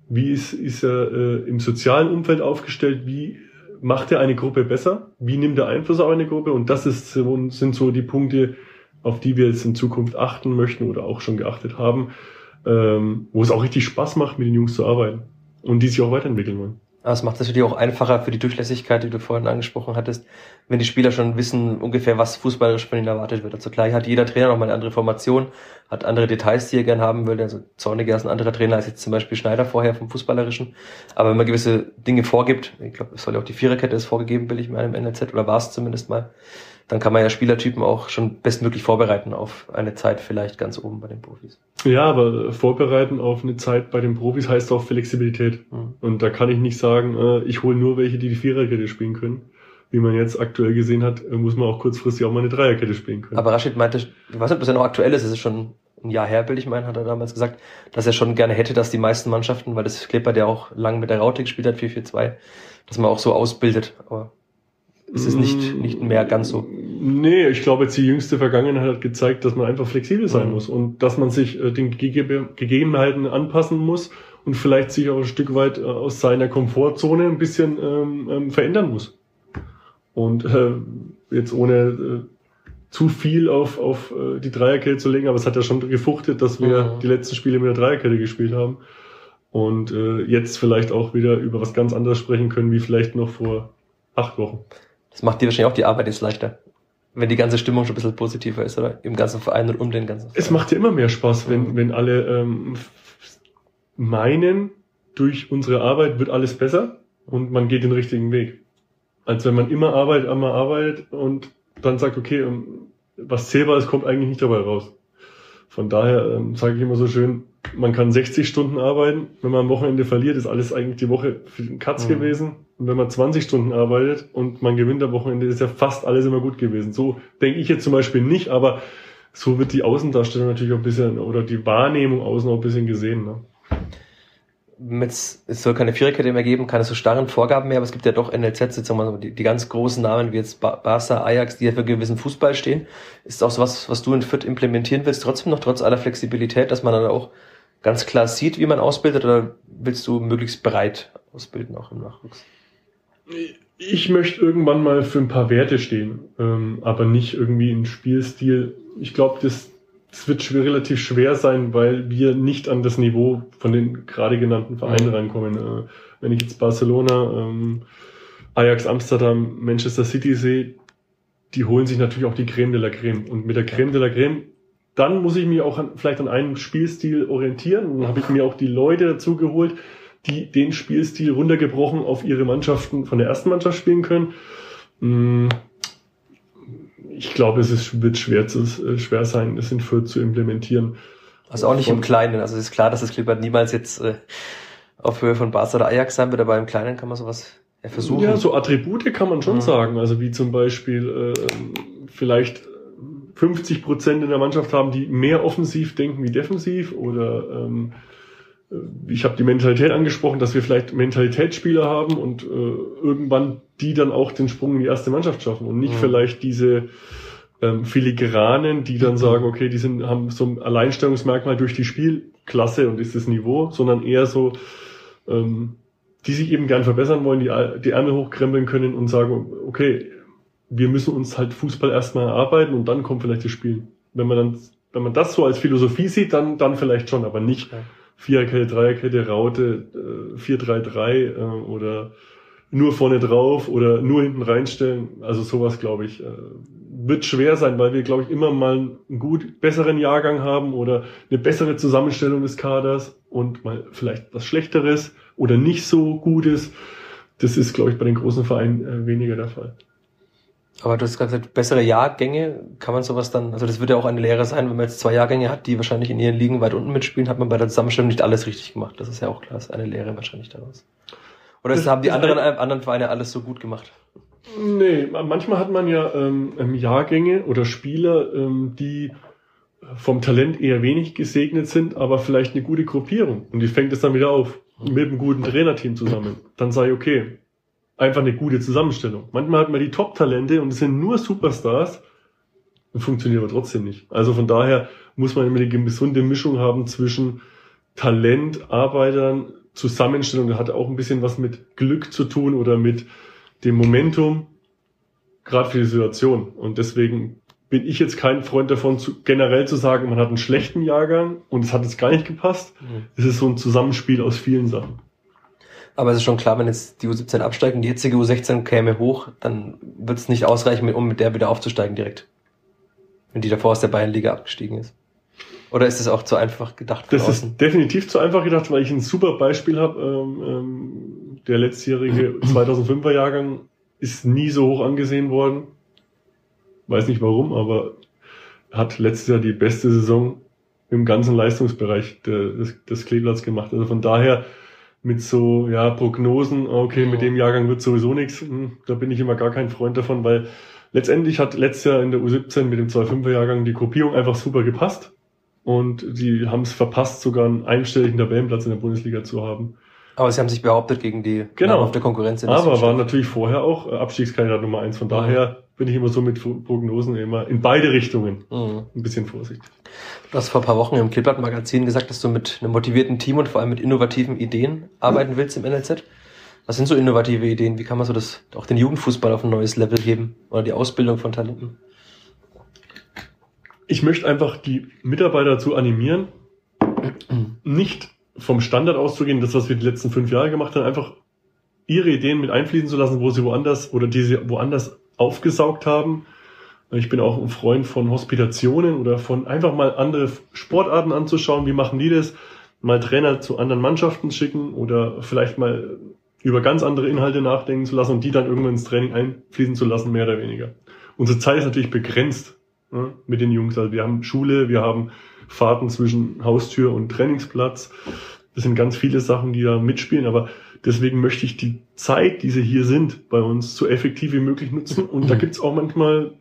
wie ist, ist er äh, im sozialen Umfeld aufgestellt, wie macht er eine Gruppe besser? Wie nimmt er Einfluss auf eine Gruppe? Und das ist, sind so die Punkte, auf die wir jetzt in Zukunft achten möchten oder auch schon geachtet haben, ähm, wo es auch richtig Spaß macht, mit den Jungs zu arbeiten und die sich auch weiterentwickeln wollen. Aber es macht es natürlich auch einfacher für die Durchlässigkeit, die du vorhin angesprochen hattest, wenn die Spieler schon wissen ungefähr, was fußballerisch von ihnen erwartet wird. Also klar hat jeder Trainer noch mal eine andere Formation, hat andere Details, die er gern haben will. Also Zorniger ist ein anderer Trainer als jetzt zum Beispiel Schneider vorher vom Fußballerischen. Aber wenn man gewisse Dinge vorgibt, ich glaube, es soll ja auch die Viererkette ist vorgegeben, will ich in einem NLZ, oder war es zumindest mal, dann kann man ja Spielertypen auch schon bestmöglich vorbereiten auf eine Zeit vielleicht ganz oben bei den Profis. Ja, aber vorbereiten auf eine Zeit bei den Profis heißt auch Flexibilität. Mhm. Und da kann ich nicht sagen, äh, ich hole nur welche, die die Viererkette spielen können. Wie man jetzt aktuell gesehen hat, äh, muss man auch kurzfristig auch mal eine Dreierkette spielen können. Aber Rashid meinte, ich weiß nicht, ob das ja noch aktuell ist, es ist schon ein Jahr her, will ich meinen, hat er damals gesagt, dass er schon gerne hätte, dass die meisten Mannschaften, weil das Kleber, der auch lang mit der Raute gespielt hat, 4-4-2, dass man auch so ausbildet. Aber es ist nicht, nicht mehr ganz so. Nee, ich glaube, jetzt die jüngste Vergangenheit hat gezeigt, dass man einfach flexibel sein mhm. muss und dass man sich äh, den Gege Gegebenheiten anpassen muss und vielleicht sich auch ein Stück weit äh, aus seiner Komfortzone ein bisschen ähm, ähm, verändern muss. Und äh, jetzt ohne äh, zu viel auf, auf die Dreierkette zu legen, aber es hat ja schon gefuchtet, dass wir mhm. die letzten Spiele mit der Dreierkette gespielt haben und jetzt vielleicht auch wieder über was ganz anderes sprechen können, wie vielleicht noch vor acht Wochen. Das macht dir wahrscheinlich auch die Arbeit jetzt leichter. Wenn die ganze Stimmung schon ein bisschen positiver ist, oder? Im ganzen Verein und um den ganzen Verein. Es macht dir immer mehr Spaß, wenn, wenn alle ähm, meinen, durch unsere Arbeit wird alles besser und man geht den richtigen Weg. Als wenn man immer arbeitet, immer arbeitet und dann sagt, okay, ähm, was zählbar ist, kommt eigentlich nicht dabei raus. Von daher ähm, sage ich immer so schön, man kann 60 Stunden arbeiten. Wenn man am Wochenende verliert, ist alles eigentlich die Woche für den Katz mhm. gewesen. Und wenn man 20 Stunden arbeitet und man gewinnt am Wochenende, ist ja fast alles immer gut gewesen. So denke ich jetzt zum Beispiel nicht, aber so wird die Außendarstellung natürlich auch ein bisschen, oder die Wahrnehmung außen auch ein bisschen gesehen. Ne? Mit, es soll keine Viererkette mehr geben, keine so starren Vorgaben mehr, aber es gibt ja doch NLZ, die, die ganz großen Namen wie jetzt Barca, Ajax, die ja für gewissen Fußball stehen. Ist auch so was, was du in Fürth implementieren willst, trotzdem noch, trotz aller Flexibilität, dass man dann auch ganz klar sieht, wie man ausbildet, oder willst du möglichst breit ausbilden, auch im Nachwuchs? Ich möchte irgendwann mal für ein paar Werte stehen, ähm, aber nicht irgendwie in Spielstil. Ich glaube, das, das wird schwer, relativ schwer sein, weil wir nicht an das Niveau von den gerade genannten Vereinen mhm. rankommen. Äh, wenn ich jetzt Barcelona, ähm, Ajax Amsterdam, Manchester City sehe, die holen sich natürlich auch die Creme de la Creme. Und mit der Creme de la Creme dann muss ich mich auch an, vielleicht an einem Spielstil orientieren. Dann habe ich mir auch die Leute dazu geholt, die den Spielstil runtergebrochen auf ihre Mannschaften von der ersten Mannschaft spielen können. Hm, ich glaube, es ist, wird schwer, zu, äh, schwer sein, das in Fürth zu implementieren. Also auch nicht von, im Kleinen. Also es ist klar, dass das Klippert niemals jetzt äh, auf Höhe von Barca oder Ajax sein wird, aber im Kleinen kann man sowas ja, versuchen. Ja, so Attribute kann man schon mhm. sagen. Also wie zum Beispiel äh, vielleicht 50 Prozent in der Mannschaft haben, die mehr offensiv denken wie defensiv oder ähm, äh, ich habe die Mentalität angesprochen, dass wir vielleicht Mentalitätsspieler haben und äh, irgendwann die dann auch den Sprung in die erste Mannschaft schaffen und nicht mhm. vielleicht diese ähm, Filigranen, die dann sagen, okay, die sind, haben so ein Alleinstellungsmerkmal durch die Spielklasse und ist das Niveau, sondern eher so, ähm, die sich eben gern verbessern wollen, die, die Ärmel hochkrempeln können und sagen, okay, wir müssen uns halt Fußball erstmal erarbeiten und dann kommt vielleicht das Spiel. Wenn man dann, wenn man das so als Philosophie sieht, dann, dann vielleicht schon, aber nicht ja. Viererkette, Dreierkette, Raute, äh, 4-3-3 äh, oder nur vorne drauf oder nur hinten reinstellen. Also sowas, glaube ich, äh, wird schwer sein, weil wir, glaube ich, immer mal einen gut besseren Jahrgang haben oder eine bessere Zusammenstellung des Kaders und mal vielleicht was Schlechteres oder nicht so Gutes. Das ist, glaube ich, bei den großen Vereinen äh, weniger der Fall. Aber du hast gerade gesagt, bessere Jahrgänge, kann man sowas dann, also das wird ja auch eine Lehre sein, wenn man jetzt zwei Jahrgänge hat, die wahrscheinlich in ihren Ligen weit unten mitspielen, hat man bei der Zusammenstellung nicht alles richtig gemacht. Das ist ja auch klar, das ist eine Lehre wahrscheinlich daraus. Oder das, haben die anderen, anderen Vereine alles so gut gemacht? Nee, manchmal hat man ja ähm, ähm, Jahrgänge oder Spieler, ähm, die vom Talent eher wenig gesegnet sind, aber vielleicht eine gute Gruppierung. Und die fängt es dann wieder auf mit einem guten Trainerteam zusammen. Dann sei okay, einfach eine gute Zusammenstellung. Manchmal hat man die Top-Talente und es sind nur Superstars und funktioniert aber trotzdem nicht. Also von daher muss man immer eine gesunde Mischung haben zwischen Talent, Arbeitern, Zusammenstellung. Das hat auch ein bisschen was mit Glück zu tun oder mit dem Momentum, gerade für die Situation. Und deswegen bin ich jetzt kein Freund davon, zu, generell zu sagen, man hat einen schlechten Jahrgang und es hat jetzt gar nicht gepasst. Mhm. Es ist so ein Zusammenspiel aus vielen Sachen. Aber es ist schon klar, wenn jetzt die U17 absteigt und die jetzige U16 käme hoch, dann wird es nicht ausreichen, um mit der wieder aufzusteigen direkt. Wenn die davor aus der Bayernliga abgestiegen ist. Oder ist es auch zu einfach gedacht? Das außen? ist definitiv zu einfach gedacht, weil ich ein super Beispiel habe. Ähm, ähm, der letztjährige 2005er Jahrgang ist nie so hoch angesehen worden. Weiß nicht warum, aber hat letztes Jahr die beste Saison im ganzen Leistungsbereich des, des Kleeblatts gemacht. Also von daher mit so ja Prognosen, okay, mit dem Jahrgang wird sowieso nichts. Hm, da bin ich immer gar kein Freund davon, weil letztendlich hat letztes Jahr in der U17 mit dem 2-5er Jahrgang die Gruppierung einfach super gepasst und die haben es verpasst, sogar einen einstelligen Tabellenplatz in der Bundesliga zu haben. Aber sie haben sich behauptet gegen die genau. auf der Konkurrenz. Aber waren natürlich vorher auch äh, Abstiegskandidat Nummer eins. Von daher bin ich immer so mit Prognosen immer in beide Richtungen mhm. ein bisschen vorsichtig. Du hast vor ein paar Wochen im Klippert-Magazin gesagt, dass du mit einem motivierten Team und vor allem mit innovativen Ideen arbeiten willst im NLZ. Was sind so innovative Ideen? Wie kann man so das, auch den Jugendfußball auf ein neues Level heben oder die Ausbildung von Talenten? Ich möchte einfach die Mitarbeiter dazu animieren, nicht vom Standard auszugehen, das, was wir die letzten fünf Jahre gemacht haben, einfach ihre Ideen mit einfließen zu lassen, wo sie woanders oder die sie woanders aufgesaugt haben. Ich bin auch ein Freund von Hospitationen oder von einfach mal andere Sportarten anzuschauen. Wie machen die das? Mal Trainer zu anderen Mannschaften schicken oder vielleicht mal über ganz andere Inhalte nachdenken zu lassen und die dann irgendwann ins Training einfließen zu lassen, mehr oder weniger. Unsere Zeit ist natürlich begrenzt ne, mit den Jungs. Also wir haben Schule, wir haben Fahrten zwischen Haustür und Trainingsplatz. Das sind ganz viele Sachen, die da mitspielen, aber deswegen möchte ich die Zeit, die sie hier sind, bei uns so effektiv wie möglich nutzen. Und da gibt's auch manchmal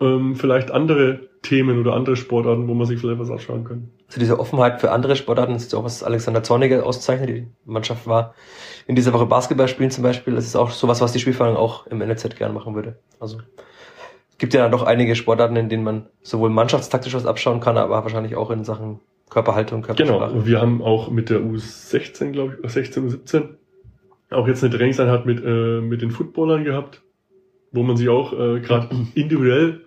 ähm, vielleicht andere Themen oder andere Sportarten, wo man sich vielleicht was anschauen kann. Also diese Offenheit für andere Sportarten das ist auch was Alexander Zorniger auszeichnet. Die Mannschaft war in dieser Woche Basketball spielen zum Beispiel. Das ist auch sowas, was die Spielvereinigung auch im NLZ gerne machen würde. Also gibt ja dann doch einige Sportarten, in denen man sowohl mannschaftstaktisch was abschauen kann, aber wahrscheinlich auch in Sachen Körperhaltung, Körpersprache. Genau, wir haben auch mit der U16, glaube ich, 16 U17 auch jetzt eine Trainingseinheit mit, äh, mit den Footballern gehabt, wo man sich auch äh, gerade individuell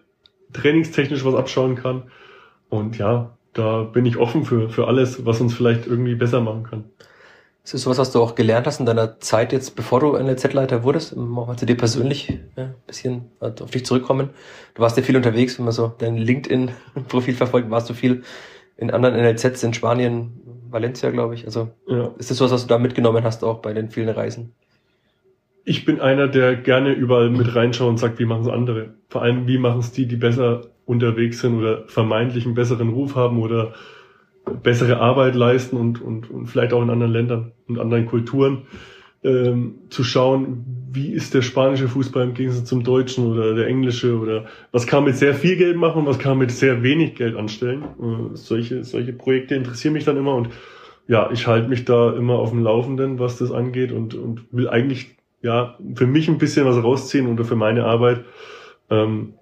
trainingstechnisch was abschauen kann. Und ja, da bin ich offen für, für alles, was uns vielleicht irgendwie besser machen kann. Das ist sowas, was du auch gelernt hast in deiner Zeit jetzt, bevor du NLZ-Leiter wurdest, mal zu dir persönlich ja, ein bisschen auf dich zurückkommen. Du warst ja viel unterwegs, wenn man so dein LinkedIn-Profil verfolgt, warst du viel in anderen NLZs in Spanien, Valencia, glaube ich. Also Ja. ist das sowas, was du da mitgenommen hast, auch bei den vielen Reisen? Ich bin einer, der gerne überall mit reinschaut und sagt, wie machen es andere. Vor allem, wie machen es die, die besser unterwegs sind oder vermeintlich einen besseren Ruf haben oder bessere Arbeit leisten und, und, und vielleicht auch in anderen Ländern und anderen Kulturen ähm, zu schauen, wie ist der spanische Fußball im Gegensatz zum deutschen oder der englische oder was kann man mit sehr viel Geld machen und was kann man mit sehr wenig Geld anstellen. Äh, solche, solche Projekte interessieren mich dann immer und ja, ich halte mich da immer auf dem Laufenden, was das angeht und, und will eigentlich ja für mich ein bisschen was rausziehen oder für meine Arbeit, ähm,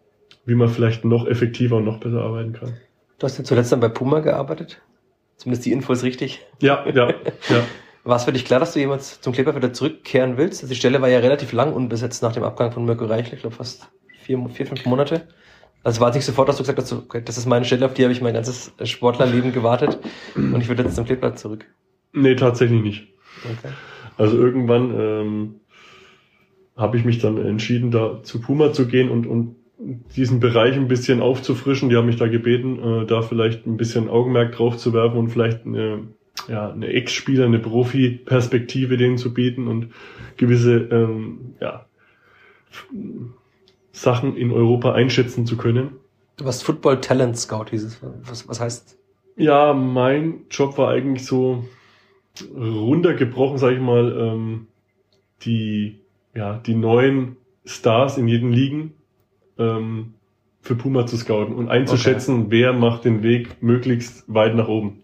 wie man vielleicht noch effektiver und noch besser arbeiten kann. Du hast ja zuletzt dann bei Puma gearbeitet. Zumindest die Info ist richtig. Ja, ja, ja. War es für dich klar, dass du jemals zum Kleber wieder zurückkehren willst? Also die Stelle war ja relativ lang unbesetzt nach dem Abgang von Mirko Reichel. Ich glaube fast vier, vier, fünf Monate. Also war es nicht sofort, dass du gesagt hast, okay, das ist meine Stelle, auf die habe ich mein ganzes Sportlerleben gewartet und ich will jetzt zum Kleeblatt zurück. Nee, tatsächlich nicht. Okay. Also irgendwann ähm, habe ich mich dann entschieden, da zu Puma zu gehen und, und diesen Bereich ein bisschen aufzufrischen. Die haben mich da gebeten, äh, da vielleicht ein bisschen Augenmerk drauf zu werfen und vielleicht eine, ja, eine Ex-Spieler, eine Profi-Perspektive denen zu bieten und gewisse ähm, ja, Sachen in Europa einschätzen zu können. Du warst Football Talent Scout, hieß es. Was, was heißt? Ja, mein Job war eigentlich so runtergebrochen, sag ich mal, ähm, die, ja, die neuen Stars in jeden Ligen ähm, für Puma zu scouten und einzuschätzen, wer macht den Weg möglichst weit nach oben.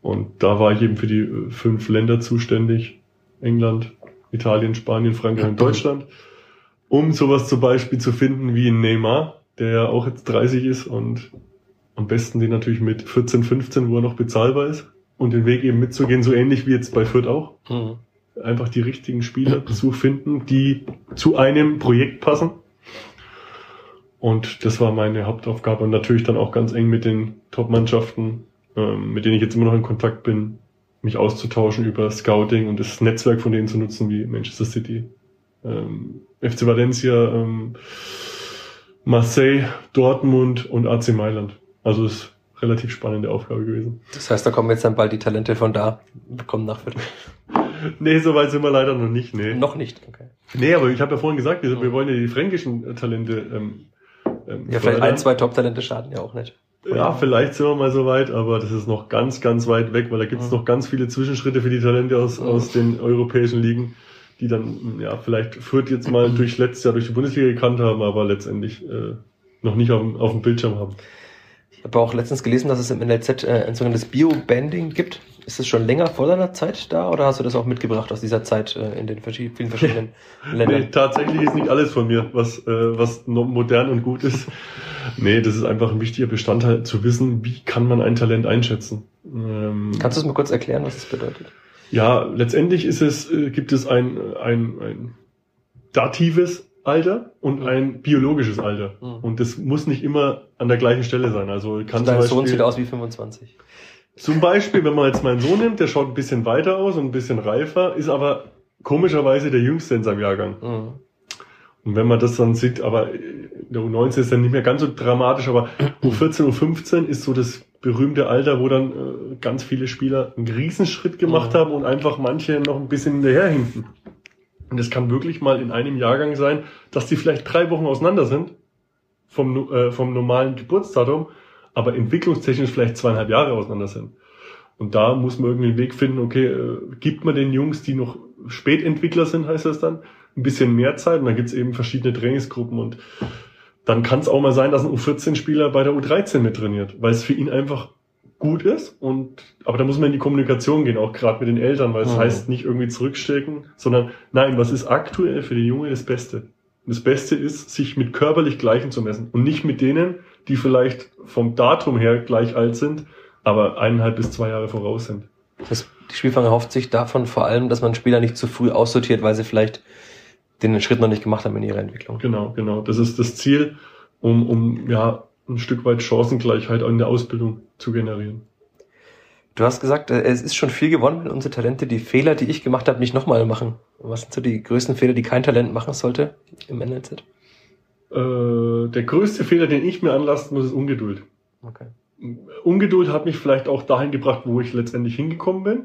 Und da war ich eben für die äh, fünf Länder zuständig. England, Italien, Spanien, Frankreich und Deutschland. Um sowas zum Beispiel zu finden wie ein Neymar, der ja auch jetzt 30 ist und am besten den natürlich mit 14, 15, wo er noch bezahlbar ist und den Weg eben mitzugehen, so ähnlich wie jetzt bei Fürth auch. Mhm. Einfach die richtigen Spieler zu finden, die zu einem Projekt passen. Und das war meine Hauptaufgabe und natürlich dann auch ganz eng mit den Top-Mannschaften, ähm, mit denen ich jetzt immer noch in Kontakt bin, mich auszutauschen über Scouting und das Netzwerk von denen zu nutzen, wie Manchester City, ähm, FC Valencia, ähm, Marseille, Dortmund und AC Mailand. Also ist relativ spannende Aufgabe gewesen. Das heißt, da kommen jetzt dann bald die Talente von da, kommen nach Fürth. Nee, so weit sind wir leider noch nicht, nee. Noch nicht, okay. Nee, aber ich habe ja vorhin gesagt, wir, wir wollen ja die fränkischen äh, Talente ähm, ähm, Ja, vielleicht ein, zwei Top-Talente schaden ja auch nicht. Ja, vielleicht sind wir mal so weit, aber das ist noch ganz, ganz weit weg, weil da gibt es Mhm. noch ganz viele Zwischenschritte für die Talente aus, Mhm. aus den europäischen Ligen, die dann, ja, vielleicht Fürth jetzt mal durch letztes Jahr durch die Bundesliga gekannt haben, aber letztendlich äh, noch nicht auf, auf dem Bildschirm haben. Ich habe auch letztens gelesen, dass es im NLZ äh, ein sogenanntes Bio-Banding gibt. Ist das schon länger vor deiner Zeit da oder hast du das auch mitgebracht aus dieser Zeit äh, in den verschi vielen verschiedenen Nee, Ländern? tatsächlich ist nicht alles von mir, was, äh, was modern und gut ist. Nee, das ist einfach ein wichtiger Bestandteil, zu wissen, wie kann man ein Talent einschätzen. Ähm, Kannst du es mir kurz erklären, was das bedeutet? Ja, letztendlich ist es, äh, gibt es ein, ein, ein datives Alter und Mhm. ein biologisches Alter. Mhm. Und das muss nicht immer an der gleichen Stelle sein. Also kann Dein zum Sohn sieht aus wie 25. zum Beispiel, wenn man jetzt meinen Sohn nimmt, der schaut ein bisschen weiter aus und ein bisschen reifer, ist aber komischerweise der Jüngste in seinem Jahrgang. Mhm. Und wenn man das dann sieht, aber in der U19 ist dann nicht mehr ganz so dramatisch, aber U14, U15 ist so das berühmte Alter, wo dann äh, ganz viele Spieler einen Riesenschritt gemacht Mhm. haben und einfach manche noch ein bisschen hinterherhinken. Und es kann wirklich mal in einem Jahrgang sein, dass die vielleicht drei Wochen auseinander sind vom, äh, vom normalen Geburtsdatum, aber entwicklungstechnisch vielleicht zweieinhalb Jahre auseinander sind. Und da muss man irgendwie einen Weg finden, okay, äh, gibt man den Jungs, die noch Spätentwickler sind, heißt das dann, ein bisschen mehr Zeit und dann gibt's eben verschiedene Trainingsgruppen und dann kann es auch mal sein, dass ein U14-Spieler bei der U13 mit trainiert, weil es für ihn einfach gut ist und aber da muss man in die Kommunikation gehen, auch gerade mit den Eltern, weil es Mhm. heißt nicht irgendwie zurückstecken, sondern nein, was ist aktuell für den Junge das Beste? Und das Beste ist, sich mit körperlich Gleichen zu messen und nicht mit denen, die vielleicht vom Datum her gleich alt sind, aber eineinhalb bis zwei Jahre voraus sind. Das, die Spielfang erhofft sich davon vor allem, dass man Spieler nicht zu früh aussortiert, weil sie vielleicht den Schritt noch nicht gemacht haben in ihrer Entwicklung. Genau, genau. Das ist das Ziel, um, um ja ein Stück weit Chancengleichheit in der Ausbildung zu generieren. Du hast gesagt, äh, es ist schon viel gewonnen, wenn unsere Talente die Fehler, die ich gemacht habe, nicht nochmal machen. Was sind so die größten Fehler, die kein Talent machen sollte im NLZ? Äh, der größte Fehler, den ich mir anlassen muss, ist Ungeduld. Okay. Ungeduld hat mich vielleicht auch dahin gebracht, wo ich letztendlich hingekommen bin,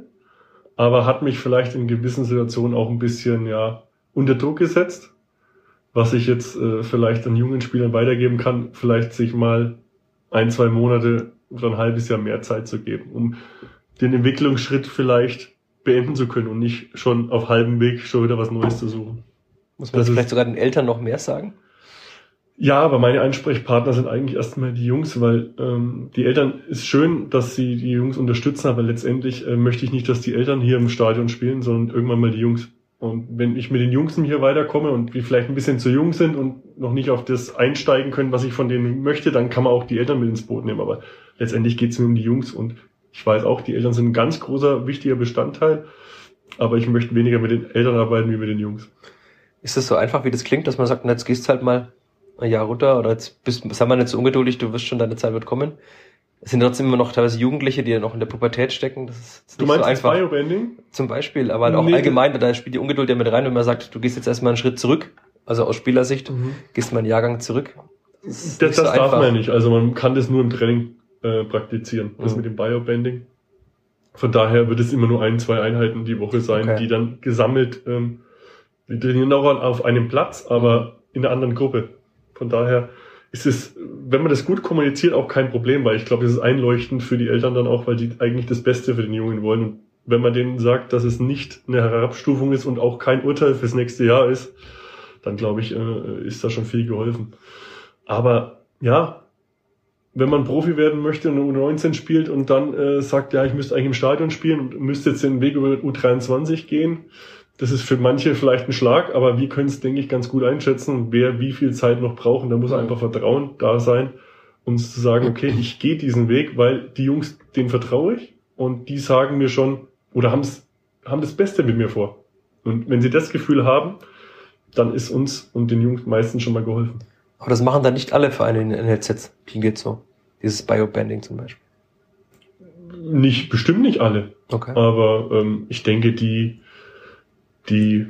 aber hat mich vielleicht in gewissen Situationen auch ein bisschen ja unter Druck gesetzt, was ich jetzt äh, vielleicht an jungen Spielern weitergeben kann, vielleicht sich mal ein, zwei Monate oder ein halbes Jahr mehr Zeit zu geben, um den Entwicklungsschritt vielleicht beenden zu können und nicht schon auf halbem Weg schon wieder was Neues zu suchen. Muss man das vielleicht sogar den Eltern noch mehr sagen? Ja, aber meine Ansprechpartner sind eigentlich erstmal die Jungs, weil ähm, die Eltern ist schön, dass sie die Jungs unterstützen, aber letztendlich äh, möchte ich nicht, dass die Eltern hier im Stadion spielen, sondern irgendwann mal die Jungs. Und wenn ich mit den Jungs hier weiterkomme und die vielleicht ein bisschen zu jung sind und noch nicht auf das einsteigen können, was ich von denen möchte, dann kann man auch die Eltern mit ins Boot nehmen. Aber letztendlich geht es mir um die Jungs und ich weiß auch, die Eltern sind ein ganz großer, wichtiger Bestandteil, aber ich möchte weniger mit den Eltern arbeiten wie mit den Jungs. Ist das so einfach, wie das klingt, dass man sagt, na, jetzt gehst halt mal ein Jahr runter oder jetzt bist, sei mal nicht so ungeduldig, du wirst schon, deine Zeit wird kommen. Es sind trotzdem immer noch teilweise Jugendliche, die noch in der Pubertät stecken. Das ist du meinst so einfach. Biobanding? Zum Beispiel, aber halt auch nee, allgemein, da spielt die Ungeduld ja mit rein, wenn man sagt, du gehst jetzt erstmal einen Schritt zurück, also aus Spielersicht, mhm. gehst mal einen Jahrgang zurück. Das, das, so darf man ja nicht. Also man kann das nur im Training äh, praktizieren, das mhm. mit dem Biobanding. Von daher wird es immer nur ein, zwei Einheiten die Woche sein, okay. die dann gesammelt, ähm, wir trainieren auch auf einem Platz, aber in einer anderen Gruppe. Von daher ist es, wenn man das gut kommuniziert, auch kein Problem, weil ich glaube, es ist einleuchtend für die Eltern dann auch, weil die eigentlich das Beste für den Jungen wollen. Und wenn man denen sagt, dass es nicht eine Herabstufung ist und auch kein Urteil fürs nächste Jahr ist, dann glaube ich, äh, ist da schon viel geholfen. Aber ja, wenn man Profi werden möchte und U19 spielt und dann äh, sagt, ja, ich müsste eigentlich im Stadion spielen und müsste jetzt den Weg über U23 gehen, das ist für manche vielleicht ein Schlag, aber wir können es, denke ich, ganz gut einschätzen, wer wie viel Zeit noch braucht. Und da muss einfach Vertrauen da sein, uns zu sagen, okay, ich gehe diesen Weg, weil die Jungs, denen vertraue ich und die sagen mir schon oder haben's, haben das Beste mit mir vor. Und wenn sie das Gefühl haben, dann ist uns und den Jungs meistens schon mal geholfen. Aber das machen dann nicht alle Vereine in NLZ. Klingt jetzt so. Dieses Biobanding zum Beispiel. Nicht, bestimmt nicht alle. Okay. Aber ähm, ich denke, die, die,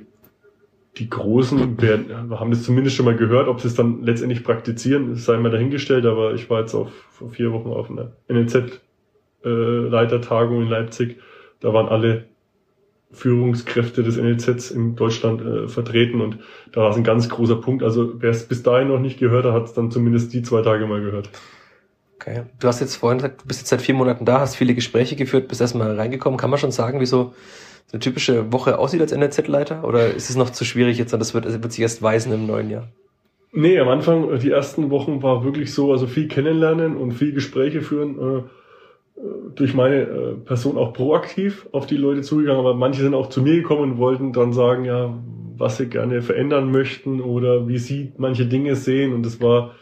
die Großen werden, haben das zumindest schon mal gehört, ob sie es dann letztendlich praktizieren, sei mal dahingestellt, aber ich war jetzt auf, vor vier Wochen auf einer NLZ-Leitertagung äh, in Leipzig. Da waren alle Führungskräfte des NLZs in Deutschland äh, vertreten und da war es ein ganz großer Punkt. Also wer es bis dahin noch nicht gehört hat, hat es dann zumindest die zwei Tage mal gehört. Okay. Du hast jetzt vorhin gesagt, du bist jetzt seit vier Monaten da, hast viele Gespräche geführt, bist erstmal reingekommen. Kann man schon sagen, wieso eine typische Woche aussieht als NLZ-Leiter? Oder ist es noch zu schwierig jetzt und das wird, das wird sich erst weisen im neuen Jahr? Nee, am Anfang, die ersten Wochen war wirklich so, also viel kennenlernen und viel Gespräche führen. Äh, durch meine äh, Person auch proaktiv auf die Leute zugegangen, aber manche sind auch zu mir gekommen und wollten dann sagen, ja, was sie gerne verändern möchten oder wie sie manche Dinge sehen und es war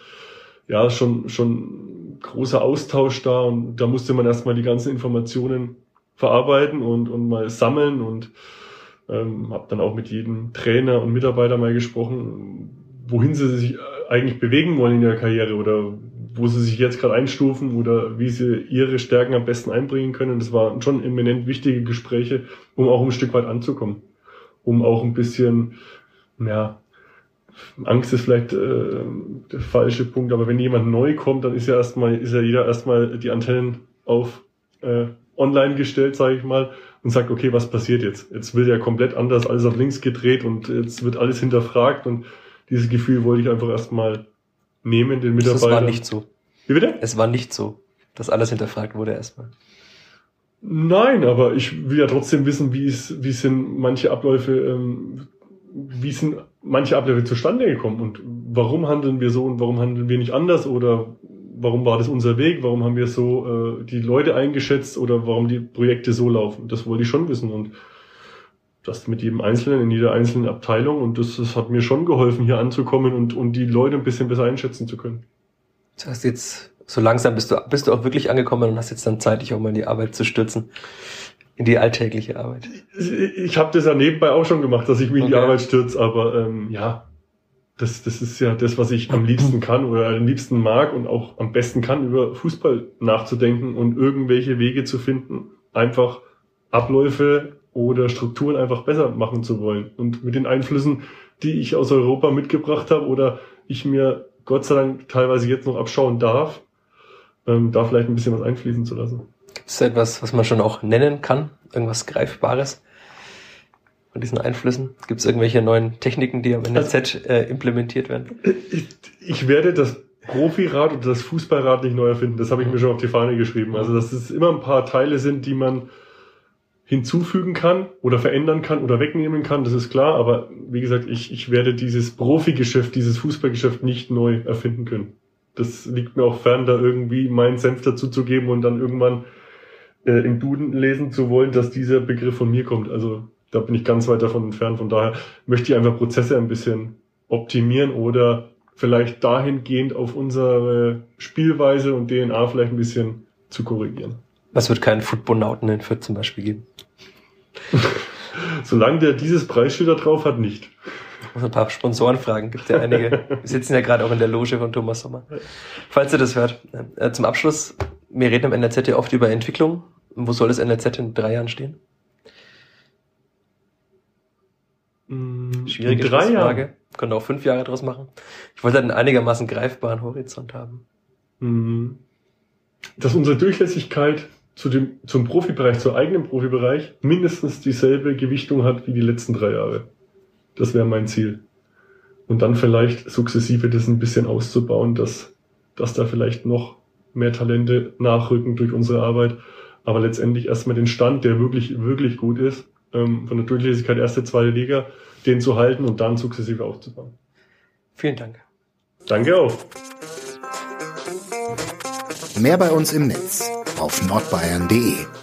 ja schon schon großer Austausch da und da musste man erstmal die ganzen Informationen verarbeiten und und mal sammeln und ähm, habe dann auch mit jedem Trainer und Mitarbeiter mal gesprochen, wohin sie sich eigentlich bewegen wollen in der Karriere oder wo sie sich jetzt gerade einstufen oder wie sie ihre Stärken am besten einbringen können. Das waren schon eminent wichtige Gespräche, um auch ein Stück weit anzukommen. Um auch ein bisschen, ja, Angst ist vielleicht äh, der falsche Punkt, aber wenn jemand neu kommt, dann ist ja erstmal, ist ja jeder erstmal die Antennen auf äh, online gestellt, sage ich mal, und sagt, okay, was passiert jetzt? Jetzt wird ja komplett anders, alles auf links gedreht und jetzt wird alles hinterfragt und dieses Gefühl wollte ich einfach erstmal nehmen, den Mitarbeitern. Das war nicht so. Wie bitte? Es war nicht so, dass alles hinterfragt wurde erstmal. Nein, aber ich will ja trotzdem wissen, wie es, wie sind manche Abläufe, ähm, wie sind manche Abläufe zustande gekommen und warum handeln wir so und warum handeln wir nicht anders oder warum war das unser Weg, warum haben wir so äh, die Leute eingeschätzt oder warum die Projekte so laufen. Das wollte ich schon wissen und das mit jedem Einzelnen, in jeder einzelnen Abteilung und das, das hat mir schon geholfen, hier anzukommen und, und die Leute ein bisschen besser einschätzen zu können. Das heißt jetzt, so langsam bist du, bist du auch wirklich angekommen und hast jetzt dann Zeit, dich auch mal in die Arbeit zu stürzen. In die alltägliche Arbeit. Ich, ich habe das ja nebenbei auch schon gemacht, dass ich mich okay. in die Arbeit stürze, aber ähm, ja, das, das ist ja das, was ich am liebsten kann oder am liebsten mag und auch am besten kann, über Fußball nachzudenken und irgendwelche Wege zu finden, einfach Abläufe oder Strukturen einfach besser machen zu wollen. Und mit den Einflüssen, die ich aus Europa mitgebracht habe oder ich mir Gott sei Dank teilweise jetzt noch abschauen darf, ähm, da vielleicht ein bisschen was einfließen zu lassen. Gibt es etwas, was man schon auch nennen kann? Irgendwas Greifbares von diesen Einflüssen? Gibt es irgendwelche neuen Techniken, die am NLZ also, äh, implementiert werden? Ich, ich werde das Profirad oder das Fußballrad nicht neu erfinden. Das habe ich mir schon auf die Fahne geschrieben. Also, dass es immer ein paar Teile sind, die man hinzufügen kann oder verändern kann oder wegnehmen kann, das ist klar. Aber wie gesagt, ich, ich werde dieses Profigeschäft, dieses Fußballgeschäft nicht neu erfinden können. Das liegt mir auch fern, da irgendwie meinen Senf dazu zu geben und dann irgendwann äh, im Duden lesen zu wollen, dass dieser Begriff von mir kommt. Also da bin ich ganz weit davon entfernt. Von daher möchte ich einfach Prozesse ein bisschen optimieren oder vielleicht dahingehend auf unsere Spielweise und DNA vielleicht ein bisschen zu korrigieren. Was wird keinen Footballnauten in Fürth zum Beispiel geben? Solange der dieses Preisschild da drauf hat, nicht. Ich muss ein paar Sponsoren fragen, gibt ja einige. Wir sitzen ja gerade auch in der Loge von Thomas Sommer. Falls ihr das hört. Äh, zum Abschluss, wir reden im NRZ ja oft über Entwicklung. Wo soll das NRZ in drei Jahren stehen? Schwierige in drei Frage. Können auch fünf Jahre draus machen. Ich wollte halt einen einigermaßen greifbaren Horizont haben. Mm. Dass unsere Durchlässigkeit zu dem, zum Profibereich, zur eigenen Profibereich, mindestens dieselbe Gewichtung hat wie die letzten drei Jahre. Das wäre mein Ziel. Und dann vielleicht sukzessive das ein bisschen auszubauen, dass, dass da vielleicht noch mehr Talente nachrücken durch unsere Arbeit. Aber letztendlich erstmal den Stand, der wirklich, wirklich gut ist, ähm, von der Durchlässigkeit erste, zweite Liga, den zu halten und dann sukzessive aufzubauen. Vielen Dank. Danke auch. Mehr bei uns im Netz auf nordbayern.de